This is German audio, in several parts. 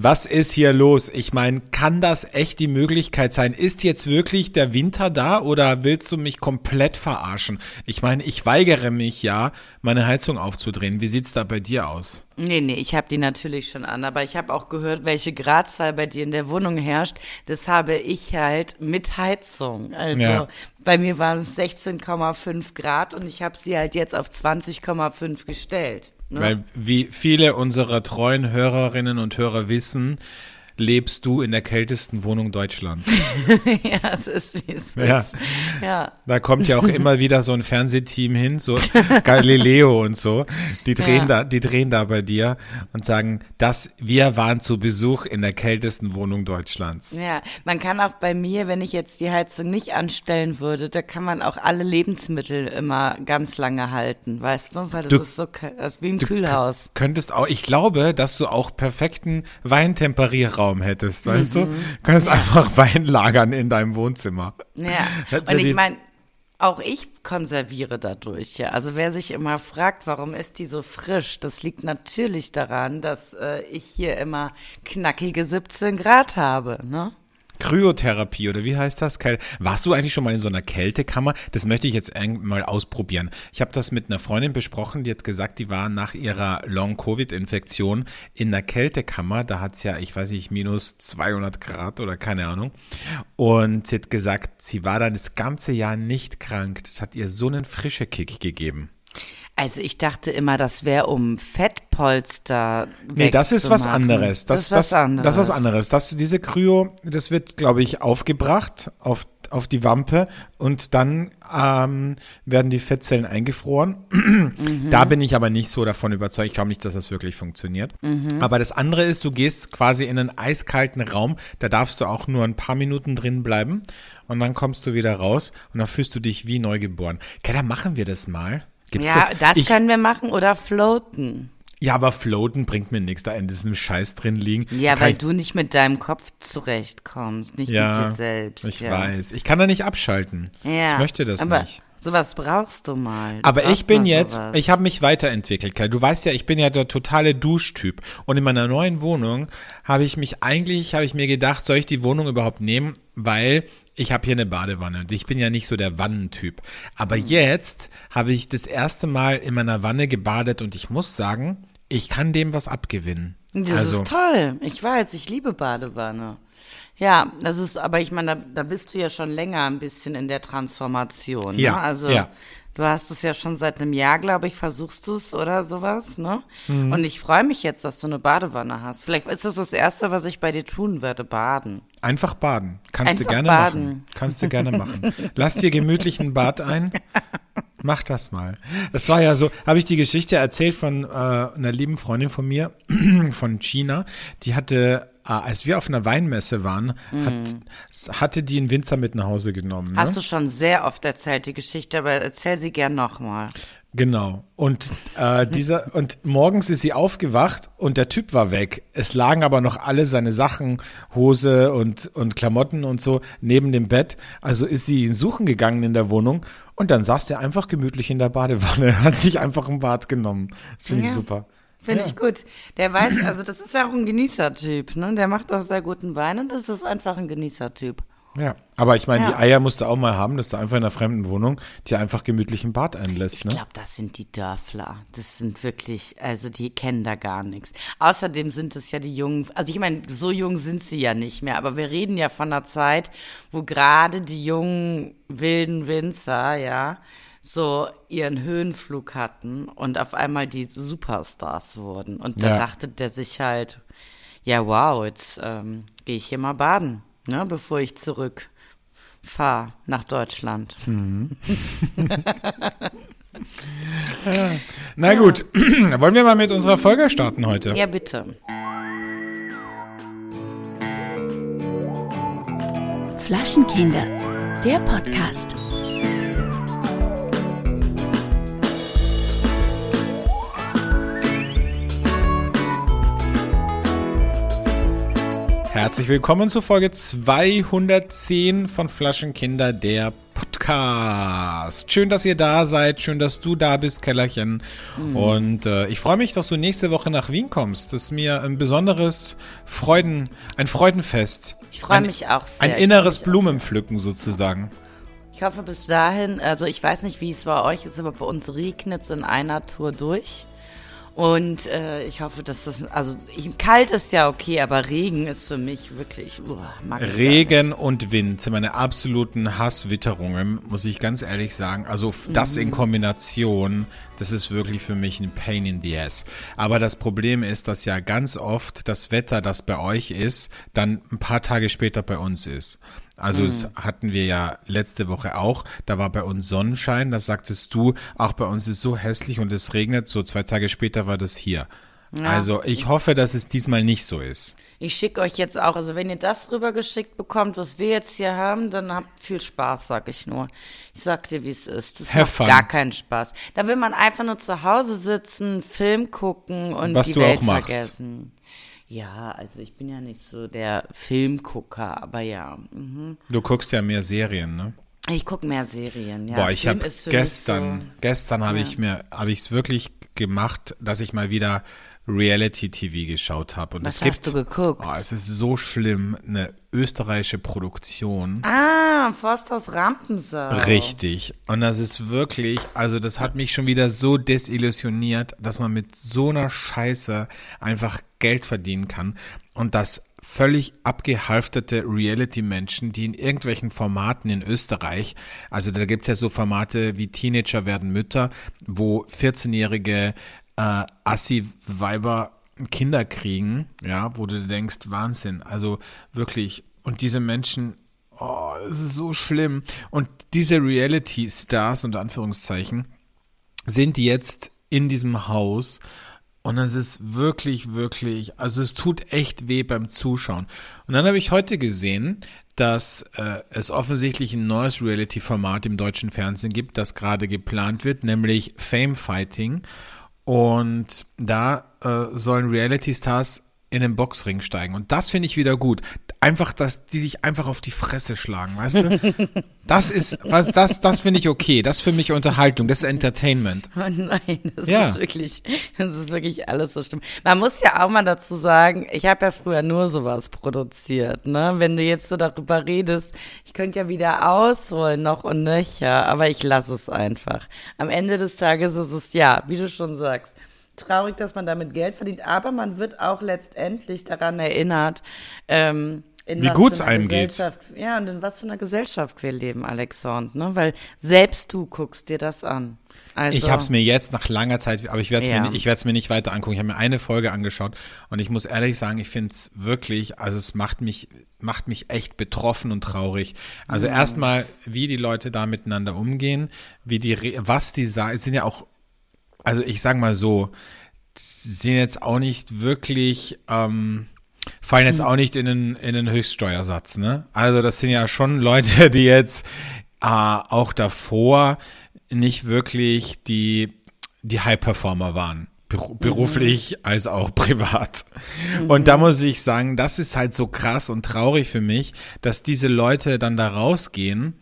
Was ist hier los? Ich meine, kann das echt die Möglichkeit sein? Ist jetzt wirklich der Winter da oder willst du mich komplett verarschen? Ich meine, ich weigere mich ja, meine Heizung aufzudrehen. Wie sieht's da bei dir aus? Nee, nee, ich habe die natürlich schon an, aber ich habe auch gehört, welche Gradzahl bei dir in der Wohnung herrscht. Das habe ich halt mit Heizung. Also ja. bei mir waren es 16,5 Grad und ich habe sie halt jetzt auf 20,5 gestellt. Ne? Weil wie viele unserer treuen Hörerinnen und Hörer wissen, lebst du in der kältesten Wohnung Deutschlands. ja, es ist wie es ja. ist. Ja. Da kommt ja auch immer wieder so ein Fernsehteam hin, so Galileo und so. Die drehen ja. da, die drehen da bei dir und sagen, dass wir waren zu Besuch in der kältesten Wohnung Deutschlands. Ja, man kann auch bei mir, wenn ich jetzt die Heizung nicht anstellen würde, da kann man auch alle Lebensmittel immer ganz lange halten, weißt du? Weil das du, ist so das ist wie im Kühlhaus. Könntest auch, ich glaube, dass du auch perfekten Weintemperierraum Wohnraum hättest, weißt mhm. du? Könntest ja. einfach Wein lagern in deinem Wohnzimmer. Ja, und ich meine, auch ich konserviere dadurch, ja. Also wer sich immer fragt, warum ist die so frisch, das liegt natürlich daran, dass äh, ich hier immer knackige 17 Grad habe, ne? Kryotherapie oder wie heißt das? Warst du eigentlich schon mal in so einer Kältekammer? Das möchte ich jetzt mal ausprobieren. Ich habe das mit einer Freundin besprochen, die hat gesagt, die war nach ihrer Long-Covid-Infektion in einer Kältekammer. Da hat es ja, ich weiß nicht, minus 200 Grad oder keine Ahnung. Und sie hat gesagt, sie war dann das ganze Jahr nicht krank. Das hat ihr so einen frische Kick gegeben. Also ich dachte immer, das wäre um Fettpolster. Nee, das ist was anderes. Das, das, ist was anderes. Das, ist was anderes. Das, diese Kryo, das wird, glaube ich, aufgebracht auf, auf die Wampe und dann ähm, werden die Fettzellen eingefroren. Mhm. Da bin ich aber nicht so davon überzeugt. Ich glaube nicht, dass das wirklich funktioniert. Mhm. Aber das andere ist, du gehst quasi in einen eiskalten Raum. Da darfst du auch nur ein paar Minuten drin bleiben und dann kommst du wieder raus und dann fühlst du dich wie neugeboren. Okay, dann machen wir das mal. Gibt's ja, das, das ich, können wir machen oder floaten. Ja, aber floaten bringt mir nichts, da in diesem Scheiß drin liegen. Ja, weil ich, du nicht mit deinem Kopf zurechtkommst, nicht ja, mit dir selbst. Ich ja. weiß. Ich kann da nicht abschalten. Ja, ich möchte das aber nicht. Sowas brauchst du mal. Du aber ich bin jetzt, sowas. ich habe mich weiterentwickelt, Kai. Du weißt ja, ich bin ja der totale Duschtyp. Und in meiner neuen Wohnung habe ich mich eigentlich, habe ich mir gedacht, soll ich die Wohnung überhaupt nehmen? Weil ich habe hier eine Badewanne und ich bin ja nicht so der Wannentyp. Aber mhm. jetzt habe ich das erste Mal in meiner Wanne gebadet und ich muss sagen, ich kann dem was abgewinnen. Das also, ist toll. Ich weiß, ich liebe Badewanne. Ja, das ist, aber ich meine, da, da bist du ja schon länger ein bisschen in der Transformation. Ne? Ja, also ja. Du hast es ja schon seit einem Jahr, glaube ich, versuchst du es oder sowas, ne? Mhm. Und ich freue mich jetzt, dass du eine Badewanne hast. Vielleicht ist das das Erste, was ich bei dir tun werde, baden. Einfach baden. Kannst Einfach du gerne baden. machen. Kannst du gerne machen. Lass dir gemütlich ein Bad ein. Mach das mal. Das war ja so, habe ich die Geschichte erzählt von äh, einer lieben Freundin von mir, von China. Die hatte Ah, als wir auf einer Weinmesse waren, mm. hat, hatte die einen Winzer mit nach Hause genommen. Ne? Hast du schon sehr oft erzählt, die Geschichte, aber erzähl sie gern nochmal. Genau. Und äh, dieser und morgens ist sie aufgewacht und der Typ war weg. Es lagen aber noch alle seine Sachen, Hose und und Klamotten und so neben dem Bett. Also ist sie ihn suchen gegangen in der Wohnung und dann saß der einfach gemütlich in der Badewanne, hat sich einfach ein Bad genommen. Das finde ja. ich super. Finde ja. ich gut. Der weiß, also das ist ja auch ein Genießertyp, ne? Der macht auch sehr guten Wein und das ist einfach ein Genießertyp. Ja, aber ich meine, ja. die Eier musst du auch mal haben, dass du einfach in einer fremden Wohnung dir einfach gemütlich ein Bad einlässt. Ich ne? glaube, das sind die Dörfler. Das sind wirklich, also die kennen da gar nichts. Außerdem sind es ja die jungen, also ich meine, so jung sind sie ja nicht mehr, aber wir reden ja von einer Zeit, wo gerade die jungen wilden Winzer, ja, so ihren Höhenflug hatten und auf einmal die Superstars wurden. Und da ja. dachte der sich halt, ja wow, jetzt ähm, gehe ich hier mal baden, ne, bevor ich zurück fahre nach Deutschland. Mhm. Na gut, wollen wir mal mit unserer Folge starten heute? Ja, bitte. Flaschenkinder, der Podcast. Herzlich willkommen zu Folge 210 von Flaschenkinder, der Podcast. Schön, dass ihr da seid. Schön, dass du da bist, Kellerchen. Mhm. Und äh, ich freue mich, dass du nächste Woche nach Wien kommst. Das ist mir ein besonderes Freuden, ein Freudenfest. Ich freue mich auch sehr. Ein inneres Blumenpflücken sozusagen. Ich hoffe bis dahin, also ich weiß nicht, wie es bei euch ist, aber bei uns regnet es in einer Tour durch. Und äh, ich hoffe, dass das, also ich, kalt ist ja okay, aber Regen ist für mich wirklich, uh, mag Regen und Wind sind meine absoluten Hasswitterungen, muss ich ganz ehrlich sagen. Also das mhm. in Kombination, das ist wirklich für mich ein Pain in the ass. Aber das Problem ist, dass ja ganz oft das Wetter, das bei euch ist, dann ein paar Tage später bei uns ist. Also mhm. das hatten wir ja letzte Woche auch. Da war bei uns Sonnenschein. Da sagtest du, auch bei uns ist so hässlich und es regnet. So zwei Tage später war das hier. Ja. Also ich hoffe, dass es diesmal nicht so ist. Ich schicke euch jetzt auch, also wenn ihr das rübergeschickt bekommt, was wir jetzt hier haben, dann habt viel Spaß, sag ich nur. Ich sag dir, wie es ist. Das Have macht fun. gar keinen Spaß. Da will man einfach nur zu Hause sitzen, Film gucken und was die du Welt auch machst. vergessen. Ja, also ich bin ja nicht so der Filmgucker, aber ja. Mhm. Du guckst ja mehr Serien, ne? Ich gucke mehr Serien, ja. Boah, ich habe gestern, so, gestern habe ja. ich mir, habe ich es wirklich gemacht, dass ich mal wieder Reality-TV geschaut habe. Und Was es hast gibt, du geguckt? Oh, es ist so schlimm, eine österreichische Produktion. Ah, Forsthaus Rampensau. Richtig. Und das ist wirklich, also das hat mich schon wieder so desillusioniert, dass man mit so einer Scheiße einfach Geld verdienen kann. Und das völlig abgehalfterte Reality-Menschen, die in irgendwelchen Formaten in Österreich, also da gibt's ja so Formate wie Teenager werden Mütter, wo 14-jährige äh, Assi-Weiber Kinder kriegen, ja, wo du denkst, Wahnsinn, also wirklich, und diese Menschen, oh, es ist so schlimm. Und diese Reality-Stars, unter Anführungszeichen, sind jetzt in diesem Haus und es ist wirklich, wirklich, also es tut echt weh beim Zuschauen. Und dann habe ich heute gesehen, dass äh, es offensichtlich ein neues Reality-Format im deutschen Fernsehen gibt, das gerade geplant wird, nämlich Fame Fighting. Und da äh, sollen Reality Stars in den Boxring steigen. Und das finde ich wieder gut. Einfach, dass die sich einfach auf die Fresse schlagen, weißt du? Das ist, was, das, das finde ich okay. Das ist für mich Unterhaltung. Das ist Entertainment. Oh nein, das ja. ist wirklich, das ist wirklich alles so schlimm. Man muss ja auch mal dazu sagen, ich habe ja früher nur sowas produziert, ne? Wenn du jetzt so darüber redest, ich könnte ja wieder ausholen, noch und nöcher, aber ich lasse es einfach. Am Ende des Tages ist es ja, wie du schon sagst, traurig, dass man damit Geld verdient, aber man wird auch letztendlich daran erinnert, ähm, wie gut es einem geht. Ja, und in was für einer Gesellschaft wir leben, Alexandre, ne? Weil selbst du guckst dir das an. Also, ich habe es mir jetzt nach langer Zeit, aber ich werde es ja. mir, ich mir nicht weiter angucken. Ich habe mir eine Folge angeschaut und ich muss ehrlich sagen, ich finde es wirklich, also es macht mich, macht mich echt betroffen und traurig. Also mhm. erstmal, wie die Leute da miteinander umgehen, wie die, was die sagen, sind ja auch also ich sag mal so, sind jetzt auch nicht wirklich, ähm, fallen jetzt auch nicht in den, in den Höchststeuersatz, ne? Also das sind ja schon Leute, die jetzt äh, auch davor nicht wirklich die, die High-Performer waren. Mhm. Beruflich mhm. als auch privat. Mhm. Und da muss ich sagen, das ist halt so krass und traurig für mich, dass diese Leute dann da rausgehen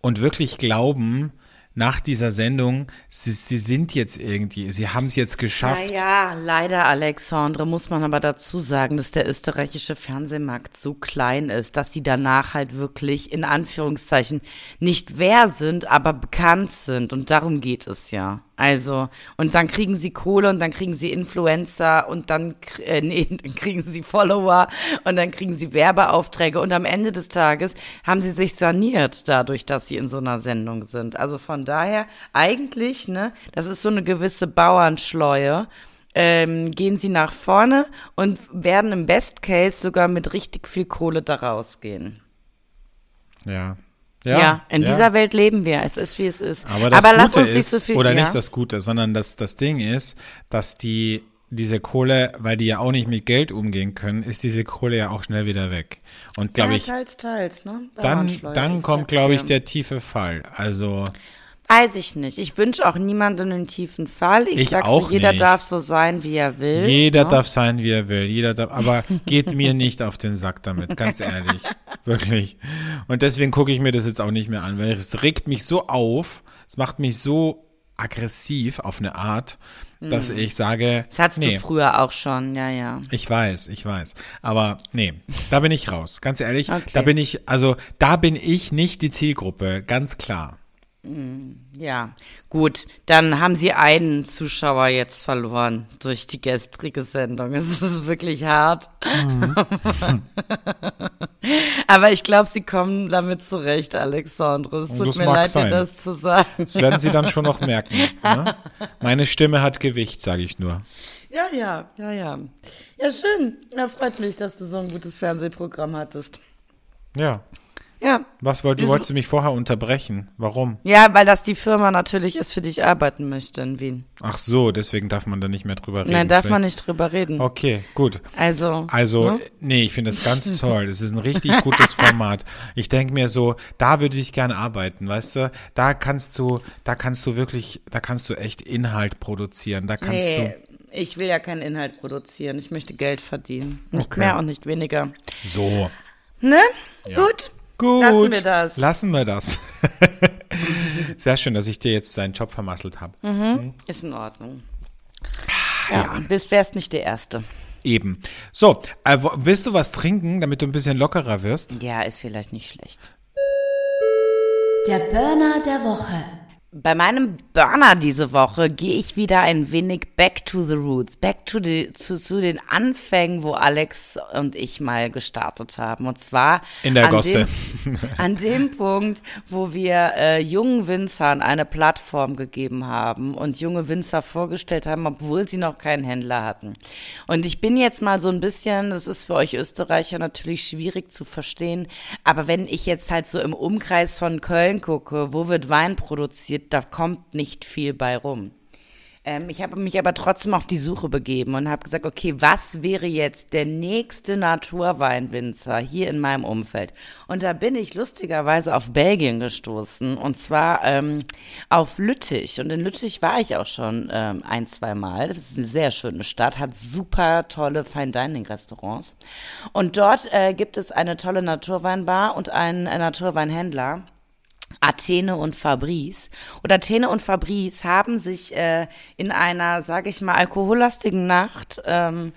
und wirklich glauben, nach dieser Sendung, sie, sie sind jetzt irgendwie, sie haben es jetzt geschafft. Ja, leider, Alexandre, muss man aber dazu sagen, dass der österreichische Fernsehmarkt so klein ist, dass sie danach halt wirklich in Anführungszeichen nicht wer sind, aber bekannt sind. Und darum geht es ja. Also, und dann kriegen sie Kohle und dann kriegen sie Influencer und dann, äh, nee, dann kriegen sie Follower und dann kriegen sie Werbeaufträge und am Ende des Tages haben sie sich saniert dadurch, dass sie in so einer Sendung sind. Also von daher, eigentlich, ne, das ist so eine gewisse Bauernschleue. Ähm, gehen sie nach vorne und werden im Best Case sogar mit richtig viel Kohle da rausgehen. Ja, ja, ja in ja. dieser Welt leben wir. Es ist, wie es ist. Aber das Aber Gute ist, so viel, oder ja. nicht das Gute, sondern das, das Ding ist, dass die, diese Kohle, weil die ja auch nicht mit Geld umgehen können, ist diese Kohle ja auch schnell wieder weg. Und glaube ich, teils, teils, ne? dann, dann kommt, glaube ich, der tiefe Fall. Also. Weiß ich nicht. Ich wünsche auch niemandem einen tiefen Fall. Ich, ich sag so, jeder nicht. darf so sein, wie er will. Jeder ne? darf sein, wie er will. Jeder darf, aber geht mir nicht auf den Sack damit, ganz ehrlich. Wirklich. Und deswegen gucke ich mir das jetzt auch nicht mehr an, weil es regt mich so auf, es macht mich so aggressiv auf eine Art, dass mm. ich sage. Das hattest nee. du früher auch schon, ja, ja. Ich weiß, ich weiß. Aber nee, da bin ich raus. Ganz ehrlich, okay. da bin ich, also da bin ich nicht die Zielgruppe, ganz klar. Mm, ja, gut, dann haben Sie einen Zuschauer jetzt verloren durch die gestrige Sendung. Es ist wirklich hart. Mhm. Aber ich glaube, Sie kommen damit zurecht, Alexandre. Es tut das mir leid, sein. dir das zu sagen. Das werden Sie dann schon noch merken. Ne? Meine Stimme hat Gewicht, sage ich nur. Ja, ja, ja, ja. Ja, schön. Ja, freut mich, dass du so ein gutes Fernsehprogramm hattest. Ja, ja. Was wollt, du wolltest du mich vorher unterbrechen? Warum? Ja, weil das die Firma natürlich ist, für die ich arbeiten möchte in Wien. Ach so, deswegen darf man da nicht mehr drüber reden. Nein, darf Vielleicht. man nicht drüber reden. Okay, gut. Also. Also, ne? nee, ich finde das ganz toll. Das ist ein richtig gutes Format. Ich denke mir so, da würde ich gerne arbeiten, weißt du? Da kannst du, da kannst du wirklich, da kannst du echt Inhalt produzieren. Da kannst nee. du. Ich will ja keinen Inhalt produzieren. Ich möchte Geld verdienen. Nicht okay. mehr und nicht weniger. So. Ne? Ja. Gut. Gut. Lassen wir das. Lassen wir das. Sehr schön, dass ich dir jetzt deinen Job vermasselt habe. Mhm. Mhm. Ist in Ordnung. Ja, ja. bist wärst nicht der Erste. Eben. So, äh, willst du was trinken, damit du ein bisschen lockerer wirst? Ja, ist vielleicht nicht schlecht. Der Burner der Woche. Bei meinem Burner diese Woche gehe ich wieder ein wenig back to the roots, back to the, zu, zu den Anfängen, wo Alex und ich mal gestartet haben. Und zwar in der an Gosse. Dem, an dem Punkt, wo wir äh, jungen Winzern eine Plattform gegeben haben und junge Winzer vorgestellt haben, obwohl sie noch keinen Händler hatten. Und ich bin jetzt mal so ein bisschen, das ist für euch Österreicher natürlich schwierig zu verstehen, aber wenn ich jetzt halt so im Umkreis von Köln gucke, wo wird Wein produziert, da kommt nicht viel bei rum. Ähm, ich habe mich aber trotzdem auf die Suche begeben und habe gesagt, okay, was wäre jetzt der nächste Naturweinwinzer hier in meinem Umfeld? Und da bin ich lustigerweise auf Belgien gestoßen und zwar ähm, auf Lüttich. Und in Lüttich war ich auch schon ähm, ein, zwei Mal. Das ist eine sehr schöne Stadt, hat super tolle Fine Dining Restaurants. Und dort äh, gibt es eine tolle Naturweinbar und einen äh, Naturweinhändler. Athene und Fabrice. Und Athene und Fabrice haben sich äh, in einer, sage ich mal, alkohollastigen Nacht ähm,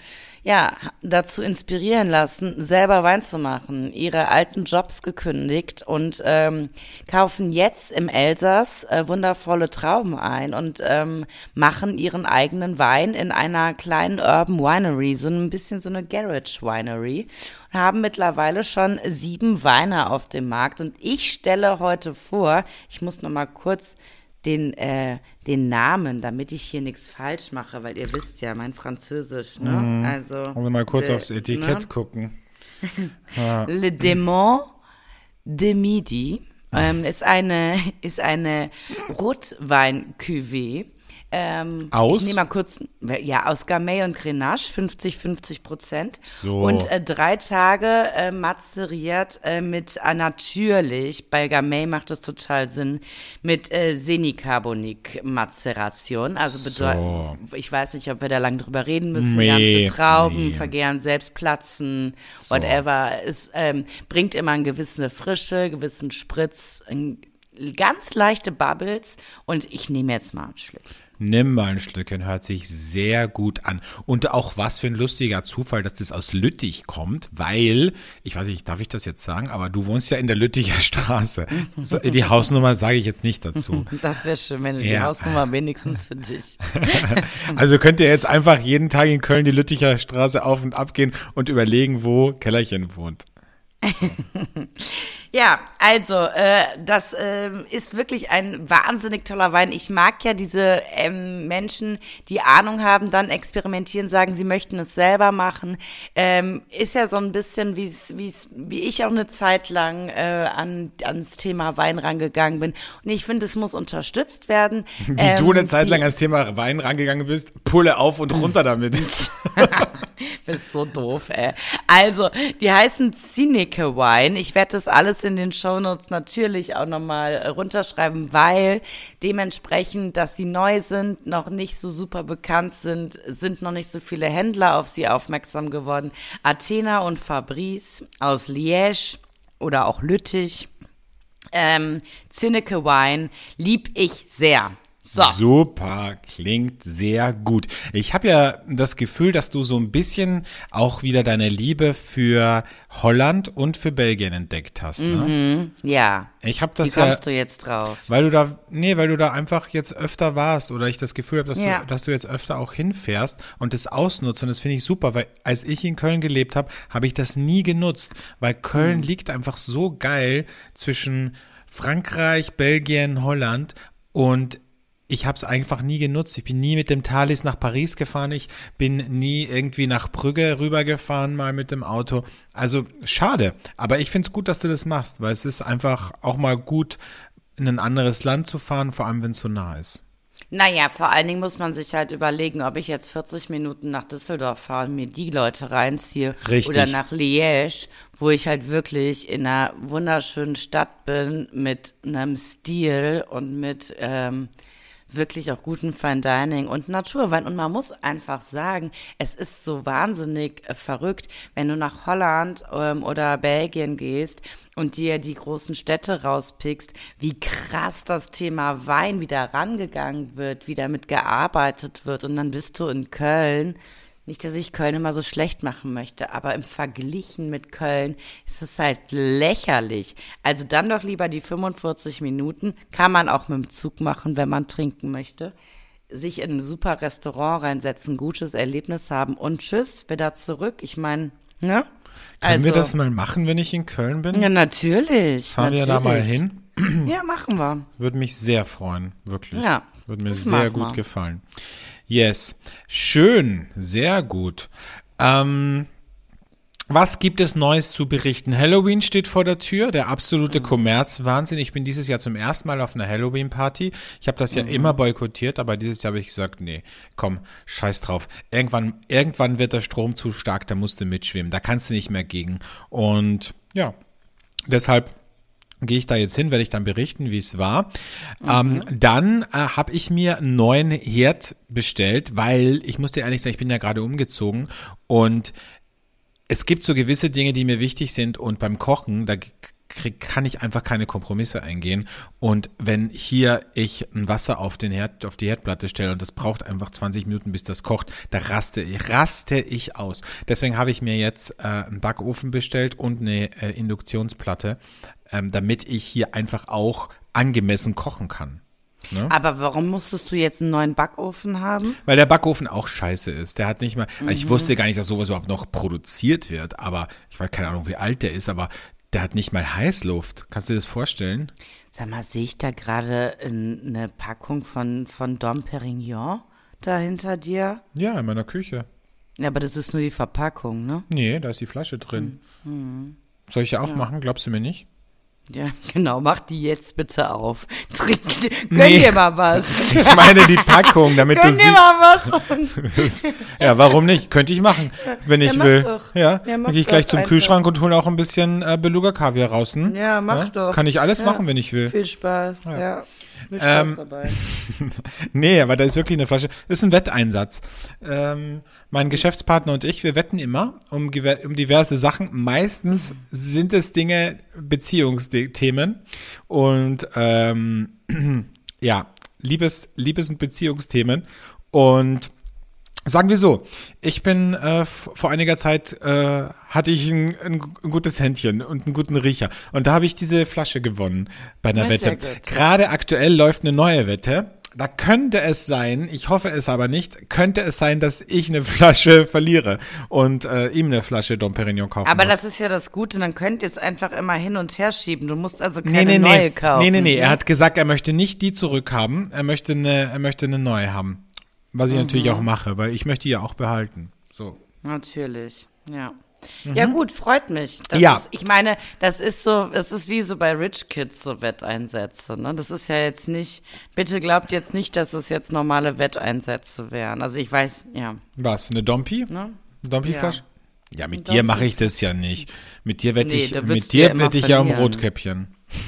ja, dazu inspirieren lassen, selber Wein zu machen, ihre alten Jobs gekündigt und ähm, kaufen jetzt im Elsass äh, wundervolle Trauben ein und ähm, machen ihren eigenen Wein in einer kleinen Urban Winery, so ein bisschen so eine Garage Winery. Und haben mittlerweile schon sieben Weine auf dem Markt und ich stelle heute vor, ich muss noch mal kurz den, äh, den Namen, damit ich hier nichts falsch mache, weil ihr wisst ja, mein Französisch, ne? Mhm. Also. Wollen wir mal kurz le, aufs Etikett ne? gucken. ja. Le Démon de Midi ähm, ist eine, ist eine Rotwein-Cuvée ähm, aus? Ich nehme mal kurz, ja, aus Gamay und Grenache, 50, 50 Prozent. So. Und äh, drei Tage äh, mazeriert äh, mit, äh, natürlich, bei Gamay macht das total Sinn, mit äh, Senicarbonik-Mazeration. Also bedeutet, so. ich weiß nicht, ob wir da lang drüber reden müssen, nee, ganze Trauben, nee. vergären, selbst platzen, so. whatever. Es ähm, bringt immer eine gewisse Frische, gewissen Spritz, ein, ganz leichte Bubbles und ich nehme jetzt mal einen Schluck. Nimm mal ein Stückchen, hört sich sehr gut an. Und auch was für ein lustiger Zufall, dass das aus Lüttich kommt, weil, ich weiß nicht, darf ich das jetzt sagen, aber du wohnst ja in der Lütticher Straße. So, die Hausnummer sage ich jetzt nicht dazu. Das wäre schön, wenn du ja. die Hausnummer wenigstens für dich. also könnt ihr jetzt einfach jeden Tag in Köln die Lütticher Straße auf und ab gehen und überlegen, wo Kellerchen wohnt. Ja, also äh, das äh, ist wirklich ein wahnsinnig toller Wein. Ich mag ja diese ähm, Menschen, die Ahnung haben, dann experimentieren, sagen, sie möchten es selber machen. Ähm, ist ja so ein bisschen, wie's, wie's, wie ich auch eine Zeit lang äh, an, ans Thema Wein rangegangen bin. Und ich finde, es muss unterstützt werden. Wie ähm, du eine Zeit lang ans Thema Wein rangegangen bist, pulle auf und runter damit. bist so doof, ey. Also, die heißen Zineke Wine. Ich werde das alles in den Shownotes natürlich auch nochmal äh, runterschreiben, weil dementsprechend, dass sie neu sind, noch nicht so super bekannt sind, sind noch nicht so viele Händler auf sie aufmerksam geworden. Athena und Fabrice aus Liège oder auch Lüttich. Ähm, Zinneke Wine lieb ich sehr. So. Super, klingt sehr gut. Ich habe ja das Gefühl, dass du so ein bisschen auch wieder deine Liebe für Holland und für Belgien entdeckt hast. Ne? Mhm, ja. Ich habe das Wie kommst ja, du jetzt drauf? weil du da, nee, weil du da einfach jetzt öfter warst oder ich das Gefühl habe, dass, Ja. du, dass du jetzt öfter auch hinfährst und das ausnutzt und das finde ich super, weil als ich in Köln gelebt habe, habe ich das nie genutzt, weil Köln Mhm. liegt einfach so geil zwischen Frankreich, Belgien, Holland und ich habe es einfach nie genutzt. Ich bin nie mit dem Thalys nach Paris gefahren. Ich bin nie irgendwie nach Brügge rübergefahren, mal mit dem Auto. Also schade. Aber ich finde es gut, dass du das machst, weil es ist einfach auch mal gut, in ein anderes Land zu fahren, vor allem wenn es so nah ist. Naja, vor allen Dingen muss man sich halt überlegen, ob ich jetzt 40 Minuten nach Düsseldorf fahre und mir die Leute reinziehe. Richtig. Oder nach Liège, wo ich halt wirklich in einer wunderschönen Stadt bin mit einem Stil und mit ähm, wirklich auch guten Fine Dining und Naturwein. Und man muss einfach sagen, es ist so wahnsinnig äh, verrückt, wenn du nach Holland ähm, oder Belgien gehst und dir die großen Städte rauspickst, wie krass das Thema Wein wieder rangegangen wird, wie damit gearbeitet wird. Und dann bist du in Köln. Nicht, dass ich Köln immer so schlecht machen möchte, aber im Verglichen mit Köln ist es halt lächerlich. Also dann doch lieber die 45 Minuten. Kann man auch mit dem Zug machen, wenn man trinken möchte. Sich in ein super Restaurant reinsetzen, gutes Erlebnis haben und tschüss, wieder zurück. Ich meine, ne? Können wir das mal machen, wenn ich in Köln bin? Ja, natürlich. Fahren wir da mal natürlich. hin? Ja, machen wir. Würde mich sehr freuen, wirklich. Ja, Würde mir sehr machen gut wir. gefallen. Yes. Schön, sehr gut. Ähm, was gibt es Neues zu berichten? Halloween steht vor der Tür, der absolute Mhm. Kommerzwahnsinn. Ich bin dieses Jahr zum ersten Mal auf einer Halloween-Party. Ich habe das ja Mhm. immer boykottiert, aber dieses Jahr habe ich gesagt, nee, komm, scheiß drauf. Irgendwann, irgendwann wird der Strom zu stark, da musst du mitschwimmen, da kannst du nicht mehr gegen. Und ja, deshalb gehe ich da jetzt hin, werde ich dann berichten, wie es war. Ähm, dann äh, habe ich mir einen neuen Herd bestellt, weil ich muss dir ehrlich sagen, ich bin ja gerade umgezogen und es gibt so gewisse Dinge, die mir wichtig sind und beim Kochen, da krieg, kann ich einfach keine Kompromisse eingehen. Und wenn hier ich ein Wasser auf den Herd, auf die Herdplatte stelle und das braucht einfach 20 Minuten, bis das kocht, da raste ich, raste ich aus. Deswegen habe ich mir jetzt äh, einen Backofen bestellt und eine äh, Induktionsplatte, ähm, damit ich hier einfach auch angemessen kochen kann. Aber warum musstest du jetzt einen neuen Backofen haben? Weil der Backofen auch scheiße ist. Der hat nicht mal, also ich wusste gar nicht, dass sowas überhaupt noch produziert wird, aber ich weiß keine Ahnung, wie alt der ist, aber der hat nicht mal Heißluft. Kannst du dir das vorstellen? Sag mal, sehe ich da gerade in- eine Packung von, von Dom Perignon da hinter dir? Ja, in meiner Küche. Ja, aber das ist nur die Verpackung, ne? Nee, da ist die Flasche drin. Soll ich ja aufmachen? Glaubst du mir nicht? Ja, genau, mach die jetzt bitte auf. Trink, gönn Nee. dir mal was. Ich meine die Packung, damit du Gönn dir mal was. Ja, warum nicht? Könnte ich machen, wenn ich mach will. doch. Ja, Ja, dann gehe ich gleich zum einfach. Kühlschrank und hole auch ein bisschen äh, Beluga Kaviar raus. Hm? Ja, mach doch. Kann ich alles Ja. machen, wenn ich will. Viel Spaß, ja. Ähm, dabei. Nee, aber da ist wirklich eine Flasche. Das ist ein Wetteinsatz. Ähm, mein Geschäftspartner und ich, wir wetten immer um, um diverse Sachen. Meistens sind es Dinge, Beziehungsthemen. Und ähm, ja, Liebes, Liebes- und Beziehungsthemen. Und Sagen wir so, ich bin äh, vor einiger Zeit äh, hatte ich ein, ein, gutes Händchen und einen guten Riecher und da habe ich diese Flasche gewonnen bei einer Wette. Gerade aktuell läuft eine neue Wette. Da könnte es sein, ich hoffe es aber nicht, könnte es sein, dass ich eine Flasche verliere und äh, ihm eine Flasche Dom Perignon kaufen Aber muss. das ist ja das Gute, dann könnt ihr es einfach immer hin und her schieben. Du musst also Nee, keine nee, neue nee. kaufen. Nee, nee, nee. Er ne? hat gesagt, er möchte nicht die zurückhaben. Er möchte eine, er möchte eine neue haben. Was ich natürlich Mhm. auch mache, weil ich möchte die ja auch behalten. So. Natürlich, ja. Ja gut, freut mich. Das Mhm. Ja. Ist, ich meine, das ist so, es ist wie so bei Rich Kids so Wetteinsätze. Ne? Das ist ja jetzt nicht, bitte glaubt jetzt nicht, dass es jetzt normale Wetteinsätze wären. Also ich weiß, ja. Was? Eine Dompi? Ne? Dompi-Flasche? Ja, mit dir mache ich das ja nicht. Mit dir wette nee, ich, mit dir wette ich ja um Rotkäppchen.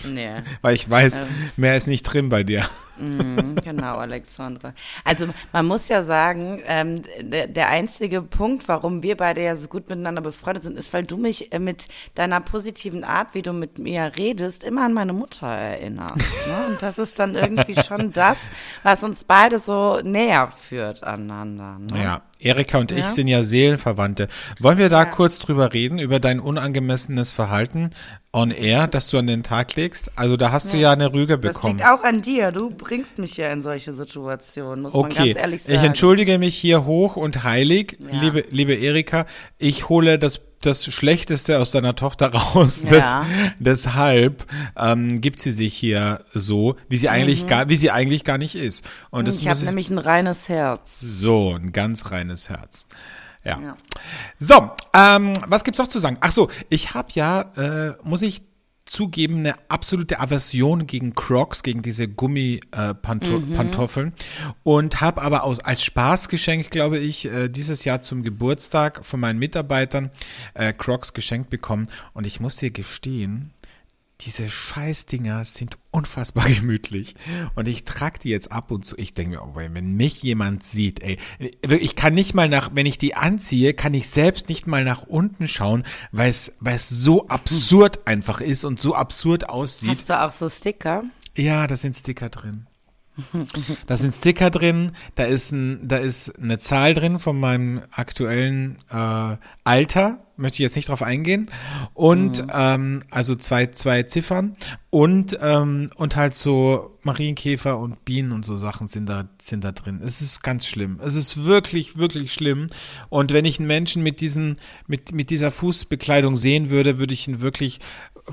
Nee. Weil ich weiß, ähm. mehr ist nicht drin bei dir. Mm, genau, Alexandra. Also man muss ja sagen, ähm, der, der, einzige Punkt, warum wir beide ja so gut miteinander befreundet sind, ist, weil du mich äh, mit deiner positiven Art, wie du mit mir redest, immer an meine Mutter erinnerst. Ne? Und das ist dann irgendwie schon das, was uns beide so näher führt aneinander. Ne? Ja, Erika und ja? ich sind ja Seelenverwandte. Wollen wir da ja. kurz drüber reden, über dein unangemessenes Verhalten on air, das du an den Tag legst? Also da hast ja. du ja eine Rüge bekommen. Das liegt auch an dir. Du bringst mich ja in solche Situationen, muss okay. man ganz ehrlich sagen. Ich entschuldige mich hier hoch und heilig, liebe, liebe Erika. Ich hole das das Schlechteste aus deiner Tochter raus. Ja. Das, deshalb ähm, gibt sie sich hier so, wie sie eigentlich mhm. gar, wie sie eigentlich gar nicht ist. Und das ich habe nämlich ein reines Herz. So, ein ganz reines Herz. Ja. ja. So, ähm, was gibt's noch zu sagen? Ach so, ich habe ja, äh, muss ich zugeben, eine absolute Aversion gegen Crocs, gegen diese Gummipantoffeln. Äh, mhm. Und habe aber aus, als Spaßgeschenk, glaube ich, äh, dieses Jahr zum Geburtstag von meinen Mitarbeitern äh, Crocs geschenkt bekommen. Und ich muss dir gestehen, diese Scheißdinger sind unfassbar gemütlich. Und ich trage die jetzt ab und zu. Ich denke mir, oh, wenn mich jemand sieht, ey, ich kann nicht mal nach, wenn ich die anziehe, kann ich selbst nicht mal nach unten schauen, weil es, weil es so absurd einfach ist und so absurd aussieht. Hast du auch so Sticker? Ja, da sind Sticker drin. Da sind Sticker drin, da ist, ein, da ist eine Zahl drin von meinem aktuellen äh, Alter, möchte ich jetzt nicht drauf eingehen. Und mhm. ähm, also zwei, zwei Ziffern und, ähm, und halt so Marienkäfer und Bienen und so Sachen sind da, sind da drin. Es ist ganz schlimm. Es ist wirklich, wirklich schlimm. Und wenn ich einen Menschen mit diesen, mit, mit dieser Fußbekleidung sehen würde, würde ich ihn wirklich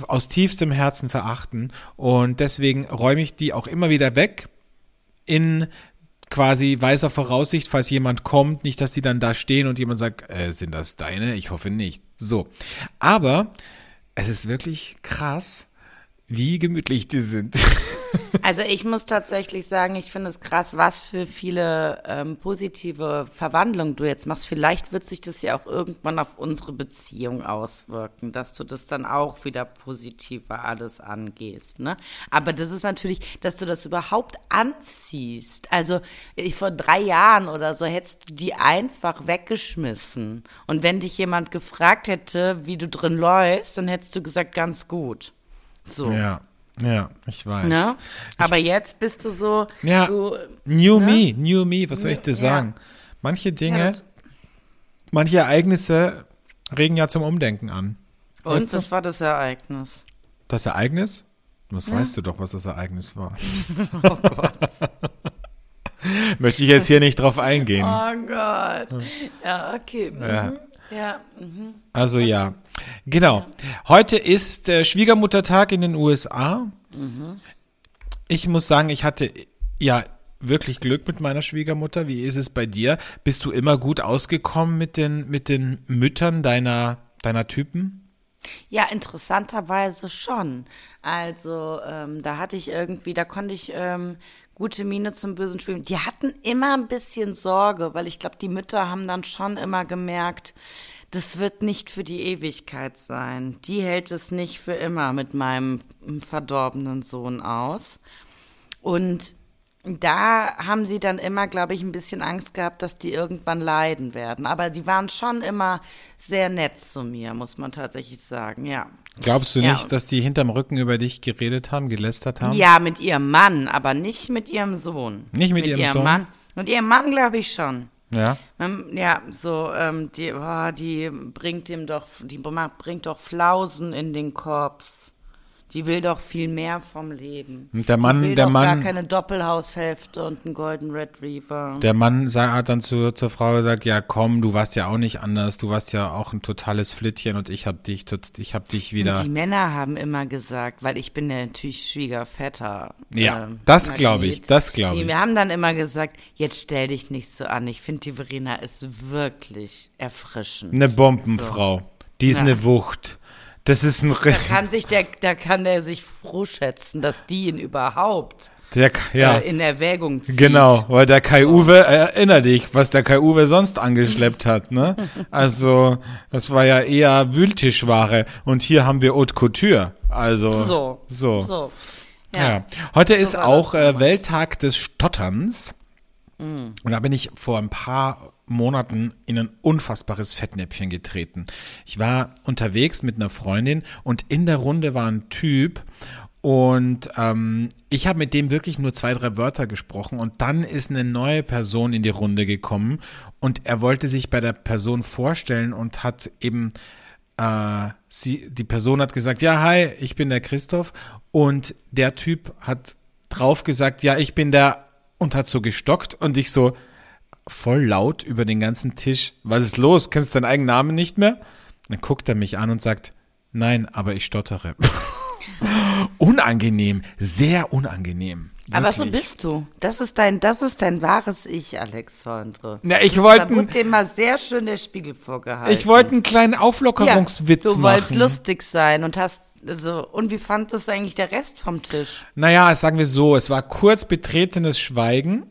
aus tiefstem Herzen verachten. Und deswegen räume ich die auch immer wieder weg in quasi weißer Voraussicht, falls jemand kommt, nicht, dass die dann da stehen und jemand sagt, äh, sind das deine? Ich hoffe nicht. So. Aber es ist wirklich krass, wie gemütlich die sind. Also ich muss tatsächlich sagen, ich finde es krass, was für viele ähm, positive Verwandlungen du jetzt machst. Vielleicht wird sich das ja auch irgendwann auf unsere Beziehung auswirken, dass du das dann auch wieder positiver alles angehst. Ne? Aber das ist natürlich, dass du das überhaupt anziehst. Also ich, vor drei Jahren oder so hättest du die einfach weggeschmissen. Und wenn dich jemand gefragt hätte, wie du drin läufst, dann hättest du gesagt, ganz gut. So. Ja. Ja, ich weiß. Ne? Aber ich, jetzt bist du so. Ja, du, New ne? Me, New Me, was soll ich dir sagen? Ja. Manche Dinge, ja, manche Ereignisse regen ja zum Umdenken an. Und weißt das war das Ereignis. Das Ereignis? Was ja. weißt du doch, was das Ereignis war. oh Gott. Möchte ich jetzt hier nicht drauf eingehen. Oh Gott. Ja, okay. Mhm. Ja. Ja. Mhm. Also ja. Genau. Heute ist äh, Schwiegermuttertag in den USA. Mhm. Ich muss sagen, ich hatte ja wirklich Glück mit meiner Schwiegermutter. Wie ist es bei dir? Bist du immer gut ausgekommen mit den, mit den Müttern deiner, deiner Typen? Ja, interessanterweise schon. Also ähm, da hatte ich irgendwie, da konnte ich ähm, gute Miene zum bösen Spielen. Die hatten immer ein bisschen Sorge, weil ich glaube, die Mütter haben dann schon immer gemerkt, das wird nicht für die Ewigkeit sein. Die hält es nicht für immer mit meinem verdorbenen Sohn aus. Und da haben sie dann immer, glaube ich, ein bisschen Angst gehabt, dass die irgendwann leiden werden. Aber die waren schon immer sehr nett zu mir, muss man tatsächlich sagen, ja. Glaubst du ja. nicht, dass die hinterm Rücken über dich geredet haben, gelästert haben? Ja, mit ihrem Mann, aber nicht mit ihrem Sohn. Nicht mit, mit ihrem, ihrem Sohn? Mann. Mit ihrem Mann glaube ich schon. Ja. Ähm, ja, so, ähm, die, oh, die bringt ihm doch, die bringt doch Flausen in den Kopf. Die will doch viel mehr vom Leben. Und der Mann, die will der doch Mann, gar keine Doppelhaushälfte und einen Golden Retriever. Der Mann hat dann zu, zur Frau gesagt, ja komm, du warst ja auch nicht anders, du warst ja auch ein totales Flittchen und ich hab dich, ich hab dich wieder. Und die Männer haben immer gesagt, weil ich bin ja natürlich Schwiegervetter. Ja, äh, das glaube ich, das glaube ich. Wir haben dann immer gesagt, jetzt stell dich nicht so an. Ich finde, die Verena ist wirklich erfrischend. Eine Bombenfrau. So. Die ist ja. eine Wucht. Das ist ein Da kann sich der, da kann der sich froh schätzen, dass die ihn überhaupt der, ja. äh, in Erwägung zieht. Genau, weil der Kai Uwe, erinner dich, was der Kai Uwe sonst angeschleppt hat, ne? Also, das war ja eher Wühltischware und hier haben wir Haute Couture. Also, So. so. So. Ja. Ja. Heute ist war auch äh. Welttag des Stotterns. Mm. Und da bin ich vor ein paar Monaten in ein unfassbares Fettnäpfchen getreten. Ich war unterwegs mit einer Freundin und in der Runde war ein Typ und ähm, ich habe mit dem wirklich nur zwei, drei Wörter gesprochen und dann ist eine neue Person in die Runde gekommen und er wollte sich bei der Person vorstellen und hat eben äh, sie, die Person hat gesagt, ja, hi, ich bin der Christoph. Und der Typ hat drauf gesagt, ja, ich bin der und hat so gestockt und ich so voll laut über den ganzen Tisch, was ist los? Kennst du deinen eigenen Namen nicht mehr? Dann guckt er mich an und sagt, nein, aber ich stottere. unangenehm, sehr unangenehm. Aber so Wirklich. bist du. Das ist dein, das ist dein wahres Ich, Alexandre. Na, ich Da wollte wurde dir mal sehr schön der Spiegel vorgehalten. ich wollte einen kleinen ja, Auflockerungswitz Du wolltest machen. lustig sein und hast so. Und wie fand das eigentlich der Rest vom Tisch? Naja, sagen wir so, es war kurz betretenes Schweigen.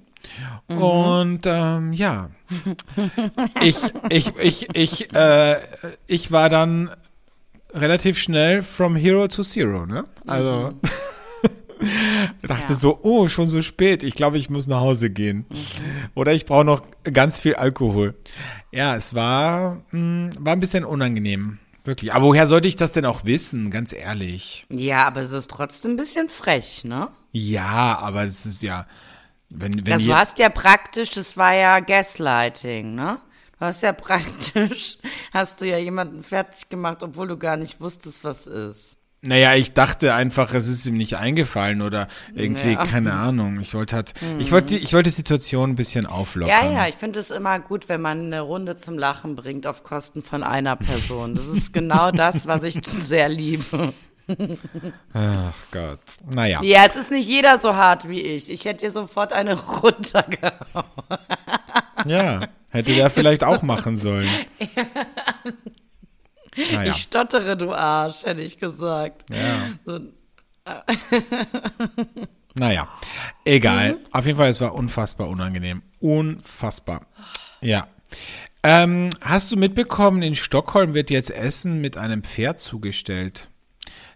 Mhm. Und ähm, ja, ich, ich, ich, ich, äh, ich war dann relativ schnell from hero to zero, ne? Also ich dachte Mhm. Ja. so, oh, schon so spät. Ich glaube, ich muss nach Hause gehen. Mhm. Oder ich brauche noch ganz viel Alkohol. Ja, es war, mh, war ein bisschen unangenehm. Wirklich. Aber woher sollte ich das denn auch wissen? Ganz ehrlich. Ja, aber es ist trotzdem ein bisschen frech, ne? Ja, aber es ist ja, wenn, wenn Das, ihr, du hast ja praktisch, das war ja Gaslighting, ne? Du hast ja praktisch, hast du ja jemanden fertig gemacht, obwohl du gar nicht wusstest, was ist. naja, ich dachte einfach, es ist ihm nicht eingefallen oder irgendwie, Ja. keine Ahnung. Ich wollte halt, ich wollte, ich wollte die Situation ein bisschen auflockern. Ja, ja, ich finde es immer gut, wenn man eine Runde zum Lachen bringt auf Kosten von einer Person. Das ist genau das, was ich sehr liebe. Ach Gott. Naja. Ja, es ist nicht jeder so hart wie ich. Ich hätte dir sofort eine runtergehauen. Ja. Hätte der vielleicht auch machen sollen. Naja. Ich stottere, du Arsch, hätte ich gesagt. Ja. So, Naja. Egal. Auf jeden Fall, es war unfassbar unangenehm. Unfassbar. Ja. Ähm, hast du mitbekommen, in Stockholm wird jetzt Essen mit einem Pferd zugestellt?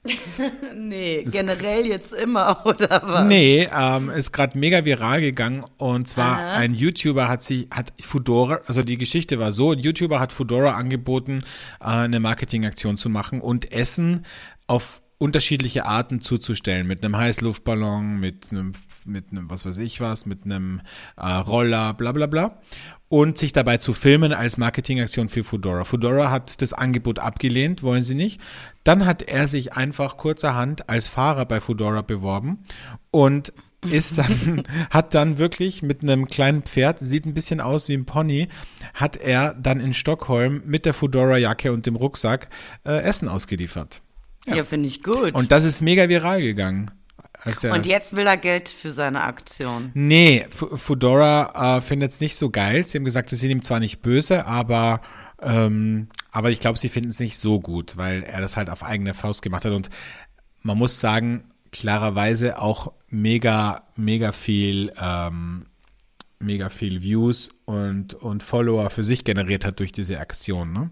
nee, generell jetzt immer, oder was? Nee, ähm, ist gerade mega viral gegangen und zwar ein YouTuber hat sie hat Fudora, also die Geschichte war so, ein YouTuber hat Fudora angeboten, äh, eine Marketingaktion zu machen und Essen auf unterschiedliche Arten zuzustellen, mit einem Heißluftballon, mit einem, mit einem, was weiß ich was, mit einem äh, Roller, bla bla bla. Und sich dabei zu filmen als Marketingaktion für Fudora. Fudora hat das Angebot abgelehnt, wollen sie nicht. Dann hat er sich einfach kurzerhand als Fahrer bei Fudora beworben und ist dann, hat dann wirklich mit einem kleinen Pferd, sieht ein bisschen aus wie ein Pony, hat er dann in Stockholm mit der Fudora-Jacke und dem Rucksack äh, Essen ausgeliefert. Ja, finde ich gut. Und das ist mega viral gegangen. Der, Und jetzt will er Geld für seine Aktion. Nee, F Fudora äh, findet es nicht so geil. Sie haben gesagt, sie sind ihm zwar nicht böse, aber, ähm, aber ich glaube, sie finden es nicht so gut, weil er das halt auf eigene Faust gemacht hat. Und man muss sagen, klarerweise auch mega, mega viel, ähm, mega viel Views und, und Follower für sich generiert hat durch diese Aktion. Ne?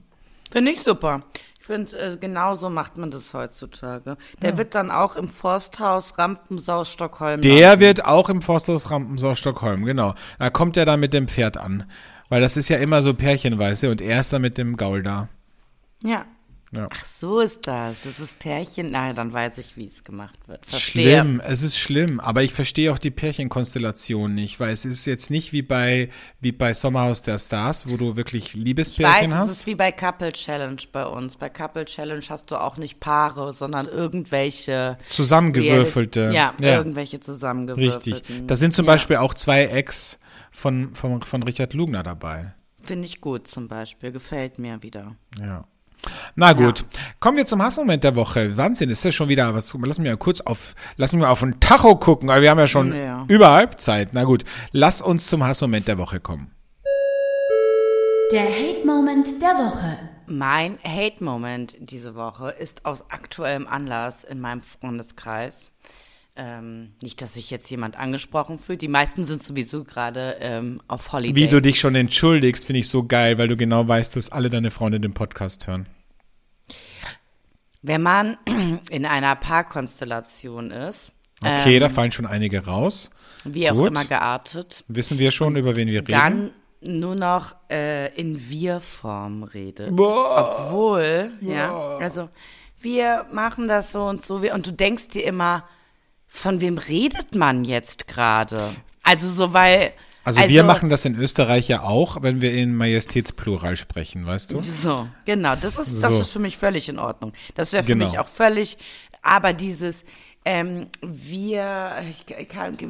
Finde ich super. Ich finde, äh, genau so macht man das heutzutage. Der wird dann auch im Forsthaus Rampensau Stockholm. Der wird auch im Forsthaus Rampensau Stockholm, genau. Da kommt er dann mit dem Pferd an. Weil das ist ja immer so pärchenweise und er ist dann mit dem Gaul da. Ja. Ja. Ach, so ist das. Das ist Pärchen. Na, dann weiß ich, wie es gemacht wird. Verstehe. Schlimm, es ist schlimm, aber ich verstehe auch die Pärchenkonstellation nicht, weil es ist jetzt nicht wie bei wie bei Sommerhaus der Stars, wo du wirklich Ich Liebespärchen weiß, es hast. ist wie bei Couple Challenge bei uns. Bei Couple Challenge hast du auch nicht Paare, sondern irgendwelche Zusammengewürfelte. Ja, Ja. irgendwelche zusammengewürfelten. Richtig. Da sind zum ja. Beispiel auch zwei Ex von, von, von Richard Lugner dabei. Finde ich gut zum Beispiel. Gefällt mir wieder. Ja. Na gut, kommen wir zum Hassmoment der Woche. Wahnsinn, ist das schon wieder was? Lass mich mal kurz auf, lass mich mal auf den Tacho gucken, aber wir haben ja schon Ja. über Halbzeit. Na gut, lass uns zum Hassmoment der Woche kommen. Der Hate-Moment der Woche. Mein Hate-Moment diese Woche ist aus aktuellem Anlass in meinem Freundeskreis. ähm, nicht, dass sich jetzt jemand angesprochen fühlt. Die meisten sind sowieso gerade ähm, auf Holiday. Wie du dich schon entschuldigst, finde ich so geil, weil du genau weißt, dass alle deine Freunde den Podcast hören. Wenn man in einer Paarkonstellation ist. Okay, ähm, da fallen schon einige raus. Wie auch immer geartet. Wissen wir schon, über wen wir reden? Dann nur noch äh, in Wir-Form redet. Boah. Obwohl, Boah. ja, also wir machen das so und so. Und du denkst dir immer, von wem redet man jetzt gerade? Also so, weil. Also, also, wir machen das in Österreich ja auch, wenn wir in Majestätsplural sprechen, weißt du? So, genau. Das ist, das so. ist für mich völlig in Ordnung. Das wäre für genau. mich auch völlig, aber dieses, ähm, wir, ich